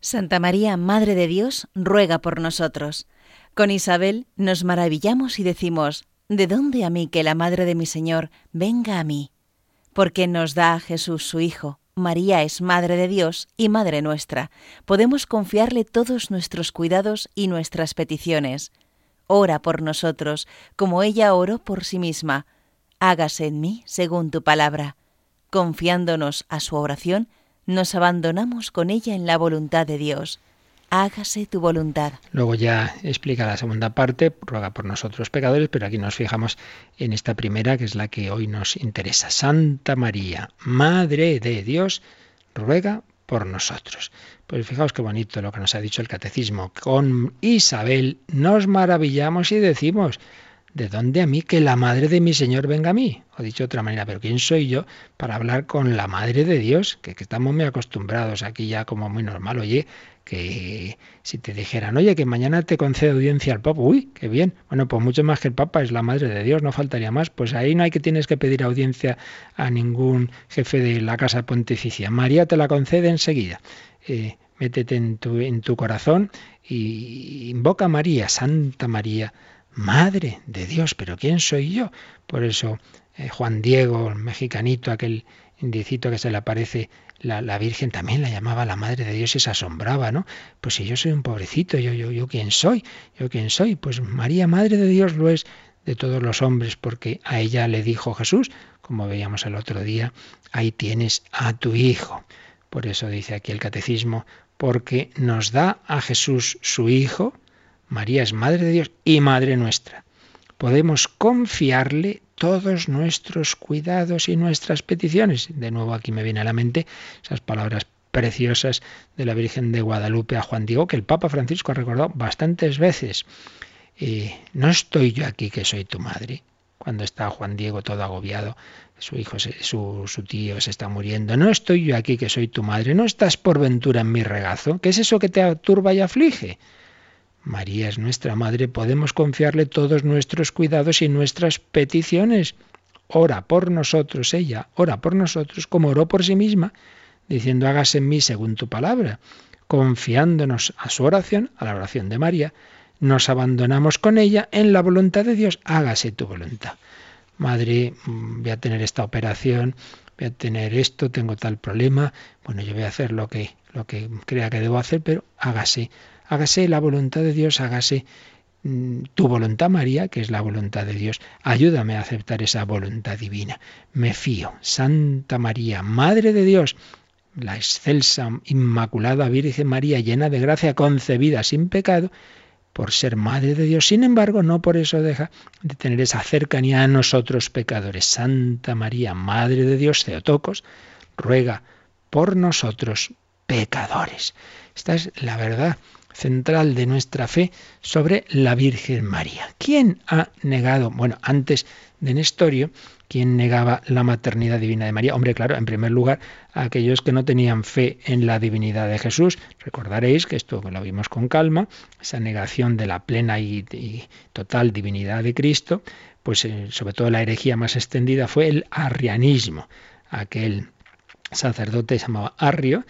Santa María, Madre de Dios, ruega por nosotros. Con Isabel nos maravillamos y decimos, ¿de dónde a mí que la Madre de mi Señor venga a mí? Porque nos da a Jesús su Hijo. María es Madre de Dios y Madre nuestra. Podemos confiarle todos nuestros cuidados y nuestras peticiones ora por nosotros, como ella oró por sí misma. Hágase en mí según tu palabra. Confiándonos a su oración, nos abandonamos con ella en la voluntad de Dios. Hágase tu voluntad.
Luego ya explica la segunda parte, ruega por nosotros pecadores, pero aquí nos fijamos en esta primera, que es la que hoy nos interesa. Santa María, Madre de Dios, ruega por nosotros. Pues fijaos qué bonito lo que nos ha dicho el catecismo. Con Isabel nos maravillamos y decimos, ¿de dónde a mí que la madre de mi Señor venga a mí? O dicho de otra manera, pero ¿quién soy yo para hablar con la madre de Dios? Que, estamos muy acostumbrados aquí ya como muy normal. Oye, que si te dijeran, oye, que mañana te concede audiencia al Papa, uy, qué bien. Bueno, pues mucho más que el Papa es la Madre de Dios, no faltaría más. Pues ahí no hay que tienes que pedir audiencia a ningún jefe de la Casa Pontificia. María te la concede enseguida. Eh, métete en tu, en tu corazón y invoca a María, Santa María, Madre de Dios. Pero ¿quién soy yo? Por eso eh, Juan Diego, el mexicanito, aquel indicito que se le aparece la, Virgen también la llamaba la Madre de Dios y se asombraba, ¿no? Pues si yo soy un pobrecito, yo, yo, yo quién soy, yo quién soy, pues María, Madre de Dios, lo es de todos los hombres, porque a ella le dijo Jesús, como veíamos el otro día, ahí tienes a tu hijo. Por eso dice aquí el catecismo, porque nos da a Jesús su hijo, María es Madre de Dios y Madre nuestra. Podemos confiarle todos nuestros cuidados y nuestras peticiones. De nuevo aquí me viene a la mente esas palabras preciosas de la Virgen de Guadalupe a Juan Diego, que el Papa Francisco ha recordado bastantes veces. Eh, no estoy yo aquí que soy tu madre. Cuando está Juan Diego todo agobiado, su hijo, su, su tío se está muriendo. No estoy yo aquí que soy tu madre. No estás por ventura en mi regazo. ¿Qué es eso que te turba y aflige? María es nuestra madre, podemos confiarle todos nuestros cuidados y nuestras peticiones. Ora por nosotros, ella, ora por nosotros como oró por sí misma, diciendo hágase en mí según tu palabra. Confiándonos a su oración, a la oración de María, nos abandonamos con ella en la voluntad de Dios, hágase tu voluntad. Madre, mm, voy a tener esta operación, voy a tener esto, tengo tal problema, bueno, yo voy a hacer lo que, lo que crea que debo hacer, pero hágase hágase la voluntad de Dios, hágase mm, tu voluntad, María, que es la voluntad de Dios. Ayúdame a aceptar esa voluntad divina. Me fío. Santa María, Madre de Dios, la excelsa, inmaculada Virgen María, llena de gracia, concebida sin pecado, por ser Madre de Dios. Sin embargo, no por eso deja de tener esa cercanía a nosotros pecadores. Santa María, Madre de Dios, Teotocos, ruega por nosotros pecadores. Esta es la verdad central de nuestra fe sobre la Virgen María. ¿Quién ha negado, bueno, antes de Nestorio, quién negaba la maternidad divina de María? Hombre, claro, en primer lugar, aquellos que no tenían fe en la divinidad de Jesús. Recordaréis que esto lo vimos con calma, esa negación de la plena y, total divinidad de Cristo, pues eh, sobre todo la herejía más extendida fue el arrianismo. Aquel sacerdote se llamaba Arrio,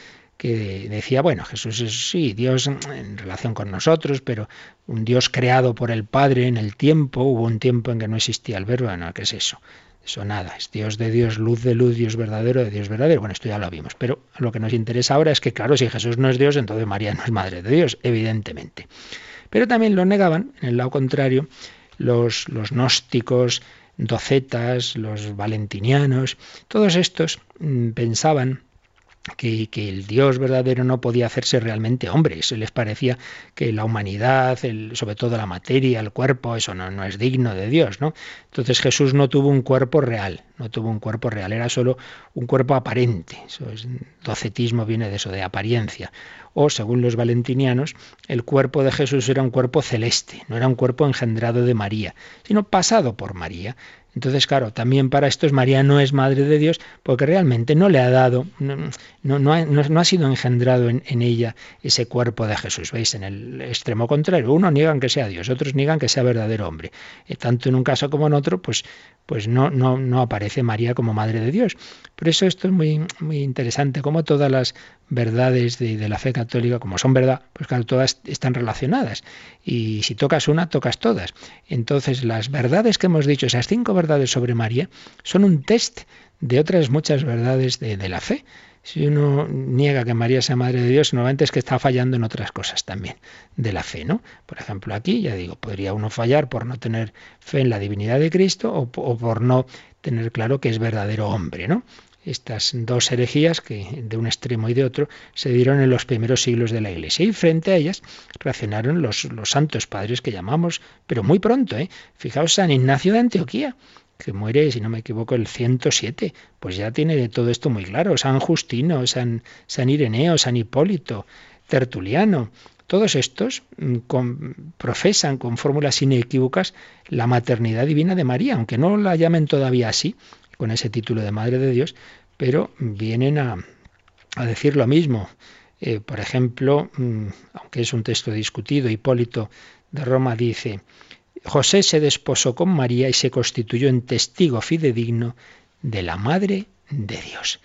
que decía, bueno, Jesús es sí, Dios en relación con nosotros, pero un Dios creado por el Padre en el tiempo, hubo un tiempo en que no existía el verbo, no, ¿qué es eso? Eso nada, es Dios de Dios, luz de luz, Dios verdadero de Dios verdadero. Bueno, esto ya lo vimos, pero lo que nos interesa ahora es que, claro, si Jesús no es Dios, entonces María no es Madre de Dios, evidentemente. Pero también lo negaban, en el lado contrario, los, los gnósticos, docetas, los valentinianos, todos estos mm, pensaban que, el Dios verdadero no podía hacerse realmente hombre. Eso les parecía que la humanidad, sobre todo la materia, el cuerpo, eso no, no es digno de Dios, ¿no? Entonces Jesús no tuvo un cuerpo real, no tuvo un cuerpo real, era solo un cuerpo aparente. Eso es, docetismo viene de eso, de apariencia. O, según los valentinianos, el cuerpo de Jesús era un cuerpo celeste, no era un cuerpo engendrado de María, sino pasado por María. Entonces, claro, también para estos María no es Madre de Dios porque realmente no le ha dado, no, no, ha, sido engendrado en, ella ese cuerpo de Jesús. ¿Veis? En el extremo contrario, uno niegan que sea Dios, otros niegan que sea verdadero hombre. Eh, tanto en un caso como en otro, pues, pues no, no, no aparece María como Madre de Dios. Por eso esto es muy, muy interesante, como todas las verdades de, de la fe católica, como son verdad, pues claro, todas están relacionadas. Y si tocas una, tocas todas. Entonces, las verdades que hemos dicho, esas cinco verdades sobre María, son un test de otras muchas verdades de, la fe. Si uno niega que María sea Madre de Dios, normalmente es que está fallando en otras cosas también de la fe, ¿no? Por ejemplo, aquí, ya digo, podría uno fallar por no tener fe en la divinidad de Cristo o, o por no tener claro que es verdadero hombre, ¿no? Estas dos herejías que de un extremo y de otro se dieron en los primeros siglos de la Iglesia y frente a ellas reaccionaron los, los santos padres que llamamos, pero muy pronto, ¿eh? fijaos San Ignacio de Antioquía, que muere, si no me equivoco, el 107, pues ya tiene todo esto muy claro, San Justino, San, San Ireneo, San Hipólito, Tertuliano, todos estos mm, profesan con fórmulas inequívocas la maternidad divina de María, aunque no la llamen todavía así, con ese título de Madre de Dios, pero vienen a, decir lo mismo. Eh, por ejemplo, mm, aunque es un texto discutido, Hipólito de Roma dice, José se desposó con María y se constituyó en testigo fidedigno de la Madre de Dios.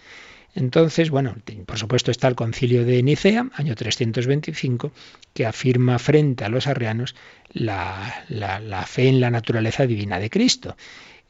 Entonces, bueno, por supuesto está el concilio de Nicea, año 325, que afirma frente a los arrianos la, la fe en la naturaleza divina de Cristo.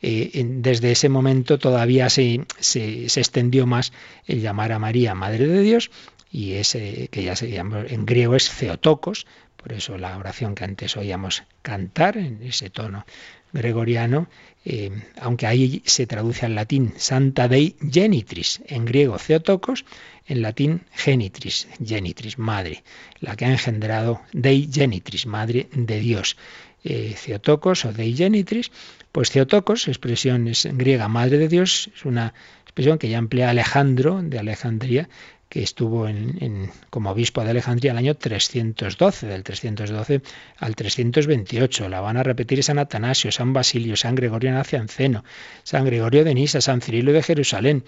Eh, desde ese momento todavía se, se, extendió más el llamar a María Madre de Dios y ese que ya se llama en griego es Theotokos, Por eso la oración que antes oíamos cantar en ese tono gregoriano, eh, aunque ahí se traduce al latín Santa Dei Genitris, en griego Theotokos, en latín Genitris, Genitris, madre, la que ha engendrado Dei Genitris, madre de Dios. Eh, Theotokos o Dei Genitris, pues Theotokos, expresión es griega madre de Dios, es una expresión que ya emplea Alejandro de Alejandría que estuvo en, como obispo de Alejandría el año 312, del 312 al 328. La van a repetir San Atanasio, San Basilio, San Gregorio Nacianceno, San Gregorio de Nisa, San Cirilo de Jerusalén.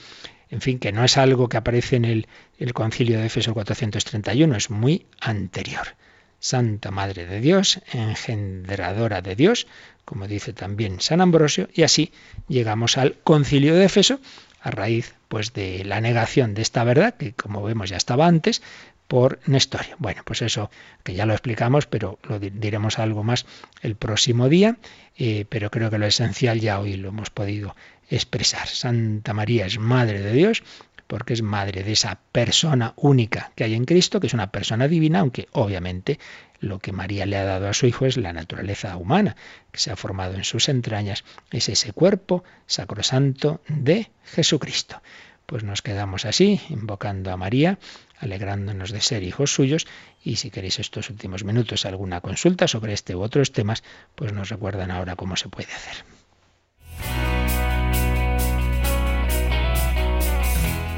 En fin, que no es algo que aparece en el, el concilio de Éfeso 431, es muy anterior. Santa Madre de Dios, engendradora de Dios, como dice también San Ambrosio, y así llegamos al concilio de Éfeso, a raíz pues de la negación de esta verdad, que como vemos ya estaba antes, por Nestorio. Bueno, pues eso que ya lo explicamos, pero lo diremos algo más el próximo día, eh, pero creo que lo esencial ya hoy lo hemos podido expresar. Santa María es Madre de Dios, porque es madre de esa persona única que hay en Cristo, que es una persona divina, aunque obviamente lo que María le ha dado a su hijo es la naturaleza humana, que se ha formado en sus entrañas, es ese cuerpo sacrosanto de Jesucristo. Pues nos quedamos así, invocando a María, alegrándonos de ser hijos suyos, y si queréis estos últimos minutos alguna consulta sobre este u otros temas, pues nos recuerdan ahora cómo se puede hacer.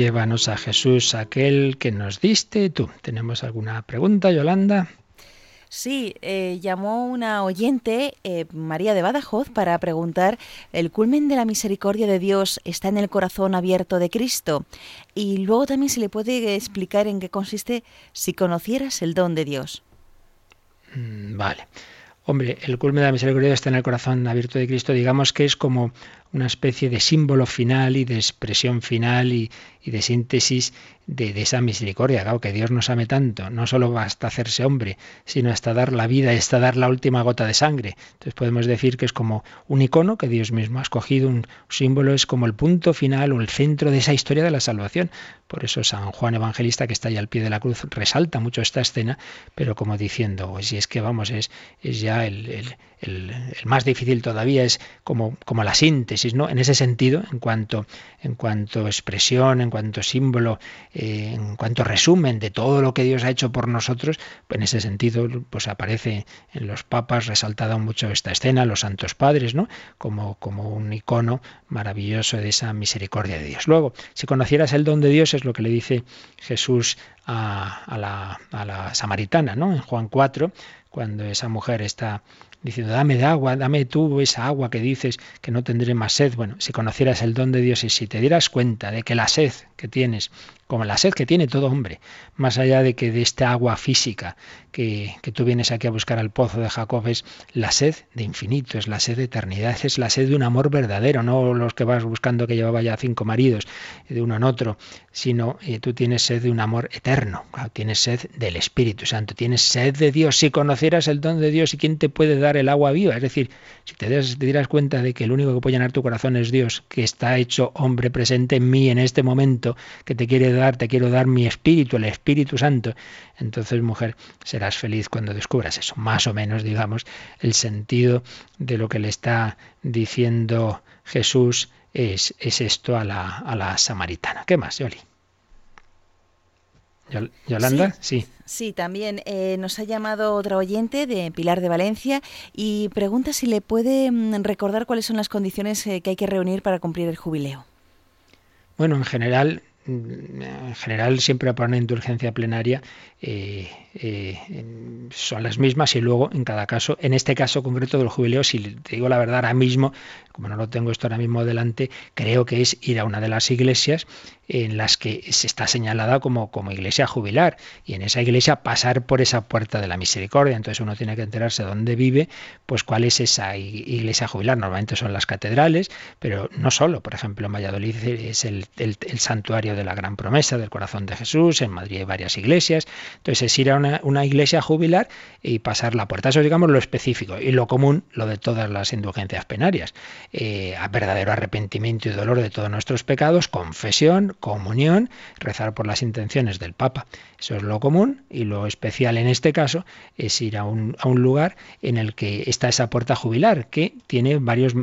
Llévanos a Jesús, aquel que nos diste tú. ¿Tenemos alguna pregunta, Yolanda?
Sí, eh, llamó una oyente, eh, María de Badajoz, para preguntar, ¿el culmen de la misericordia de Dios está en el corazón abierto de Cristo? Y luego también se le puede explicar en qué consiste si conocieras el don de Dios.
Mm, vale. Hombre, el culmen de la misericordia está en el corazón abierto de Cristo, digamos que es como una especie de símbolo final y de expresión final y, de síntesis de, esa misericordia. Claro, que Dios nos ame tanto, no solo basta hacerse hombre, sino hasta dar la vida, hasta dar la última gota de sangre. Entonces podemos decir que es como un icono que Dios mismo ha escogido, un símbolo es como el punto final o el centro de esa historia de la salvación. Por eso San Juan Evangelista, que está ahí al pie de la cruz, resalta mucho esta escena, pero como diciendo, si es que vamos, es, es ya el el, más difícil todavía es como, como la síntesis, ¿no? En ese sentido, en cuanto, en cuanto expresión, en cuanto símbolo, eh, en cuanto resumen de todo lo que Dios ha hecho por nosotros, pues en ese sentido, pues aparece en los papas resaltada mucho esta escena, los santos padres, ¿no? Como, como un icono maravilloso de esa misericordia de Dios. Luego, si conocieras el don de Dios, es lo que le dice Jesús a, a, la, a la samaritana, ¿no? En Juan 4, cuando esa mujer está diciendo, dame de agua, dame tú esa agua que dices que no tendré más sed. Bueno, si conocieras el don de Dios y si te dieras cuenta de que la sed que tienes como la sed que tiene todo hombre, más allá de que de esta agua física que, que tú vienes aquí a buscar al pozo de Jacob, es la sed de infinito, es la sed de eternidad, es la sed de un amor verdadero, no los que vas buscando que llevaba ya cinco maridos de uno en otro, sino eh, tú tienes sed de un amor eterno, tienes sed del Espíritu Santo, tienes sed de Dios. Si conocieras el don de Dios y quién te puede dar el agua viva, es decir, si te, das, te dieras cuenta de que el único que puede llenar tu corazón es Dios, que está hecho hombre presente en mí en este momento, que te quiere dar, te quiero dar mi Espíritu, el Espíritu Santo, entonces mujer, serás feliz cuando descubras eso, más o menos, digamos, el sentido de lo que le está diciendo Jesús es, es esto a la, a la samaritana. ¿Qué más, Yoli? Yolanda, sí.
Sí, también eh, nos ha llamado otra oyente de Pilar de Valencia y pregunta si le puede mm, recordar cuáles son las condiciones eh, que hay que reunir para cumplir el jubileo.
Bueno, en general, en general siempre para una indulgencia plenaria eh, son las mismas y luego en cada caso, en este caso concreto del jubileo, si te digo la verdad ahora mismo, como no lo tengo esto ahora mismo delante, creo que es ir a una de las iglesias en las que se está señalada como, como iglesia jubilar y en esa iglesia pasar por esa puerta de la misericordia. Entonces uno tiene que enterarse dónde vive, pues cuál es esa iglesia jubilar. Normalmente son las catedrales, pero no solo. Por ejemplo, en Valladolid es el, santuario de la Gran Promesa del Corazón de Jesús, en Madrid hay varias iglesias. Entonces es ir a una, iglesia jubilar y pasar la puerta. Eso digamos lo específico y lo común, lo de todas las indulgencias penarias. Eh, a verdadero arrepentimiento y dolor de todos nuestros pecados, confesión, comunión, rezar por las intenciones del Papa. Eso es lo común y lo especial en este caso es ir a un, a un lugar en el que está esa puerta jubilar, que tiene varias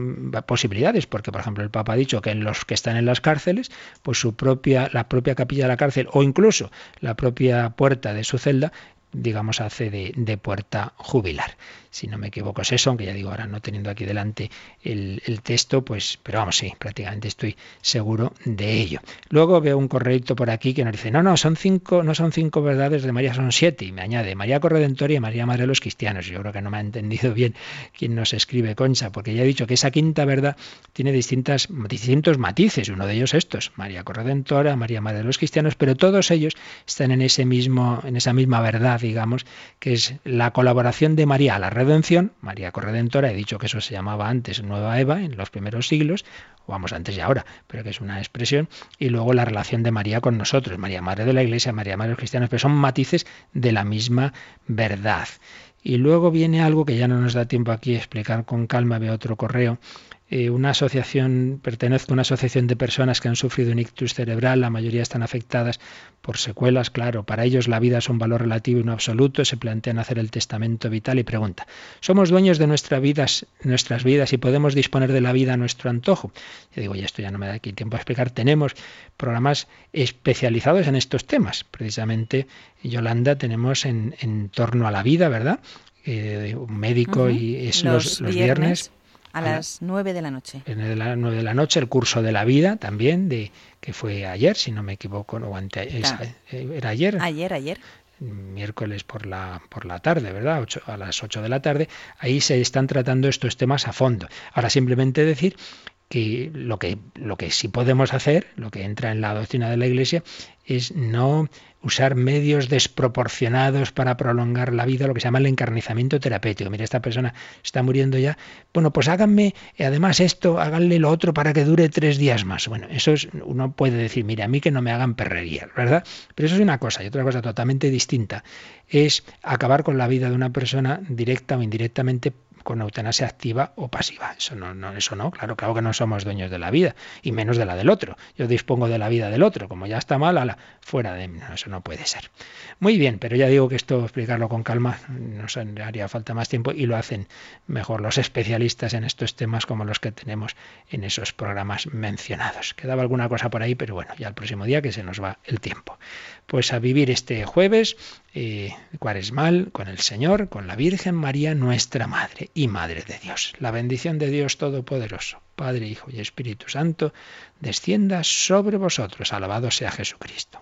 posibilidades, porque por ejemplo el Papa ha dicho que en los que están en las cárceles, pues su propia, la propia capilla de la cárcel o incluso la propia puerta de su celda digamos, hace de, puerta jubilar si no me equivoco es eso, aunque ya digo ahora no teniendo aquí delante el, texto, pues, pero vamos, sí, prácticamente estoy seguro de ello. Luego veo un correcto por aquí que nos dice, no, no, son cinco, no son cinco verdades de María, son siete, y me añade María Corredentora y María Madre de los Cristianos. Yo creo que no me ha entendido bien quién nos escribe Concha, porque ya he dicho que esa quinta verdad tiene distintas, distintos matices, uno de ellos estos, María Corredentora, María Madre de los Cristianos, pero todos ellos están en ese mismo, en esa misma verdad, digamos, que es la colaboración de María a la redención, María Corredentora, he dicho que eso se llamaba antes Nueva Eva en los primeros siglos, vamos antes y ahora, pero que es una expresión, y luego la relación de María con nosotros, María Madre de la Iglesia, María Madre de los cristianos, pero son matices de la misma verdad. Y luego viene algo que ya no nos da tiempo aquí explicar con calma, veo otro correo, eh, una asociación, pertenezco a una asociación de personas que han sufrido un ictus cerebral, la mayoría están afectadas por secuelas, claro, para ellos la vida es un valor relativo y no absoluto, se plantean hacer el testamento vital y pregunta, ¿somos dueños de nuestras vidas, nuestras vidas y podemos disponer de la vida a nuestro antojo? Yo digo, y esto ya no me da aquí tiempo a explicar, tenemos programas especializados en estos temas, precisamente Yolanda tenemos en, torno a la vida, ¿verdad? Eh, un médico y es los, viernes
a las nueve de la noche.
A las nueve de la noche, el curso de la vida también, de que fue ayer, si no me equivoco, no, eh, era ayer.
Ayer, ayer
miércoles por la, por la tarde, ¿verdad? a las 8 de la tarde, ahí se están tratando estos temas a fondo. Ahora simplemente decir que lo que lo que sí podemos hacer, lo que entra en la doctrina de la Iglesia, es no usar medios desproporcionados para prolongar la vida, lo que se llama el encarnizamiento terapéutico. Mira, esta persona está muriendo ya. Bueno, pues háganme, además esto, háganle lo otro para que dure tres días más. Bueno, eso es, uno puede decir, mira, a mí que no me hagan perrería, ¿verdad? Pero eso es una cosa, y otra cosa totalmente distinta es acabar con la vida de una persona directa o indirectamente con eutanasia activa o pasiva. Eso no, no, eso no, claro, claro que no somos dueños de la vida, y menos de la del otro. Yo dispongo de la vida del otro, como ya está mal, la fuera de mí. No, eso no puede ser. Muy bien, pero ya digo que esto explicarlo con calma nos haría falta más tiempo y lo hacen mejor los especialistas en estos temas como los que tenemos en esos programas mencionados. Quedaba alguna cosa por ahí, pero bueno, ya el próximo día que se nos va el tiempo. Pues a vivir este jueves eh, cuaresmal con el Señor, con la Virgen María, nuestra Madre y Madre de Dios. La bendición de Dios Todopoderoso, Padre, Hijo y Espíritu Santo, descienda sobre vosotros. Alabado sea Jesucristo.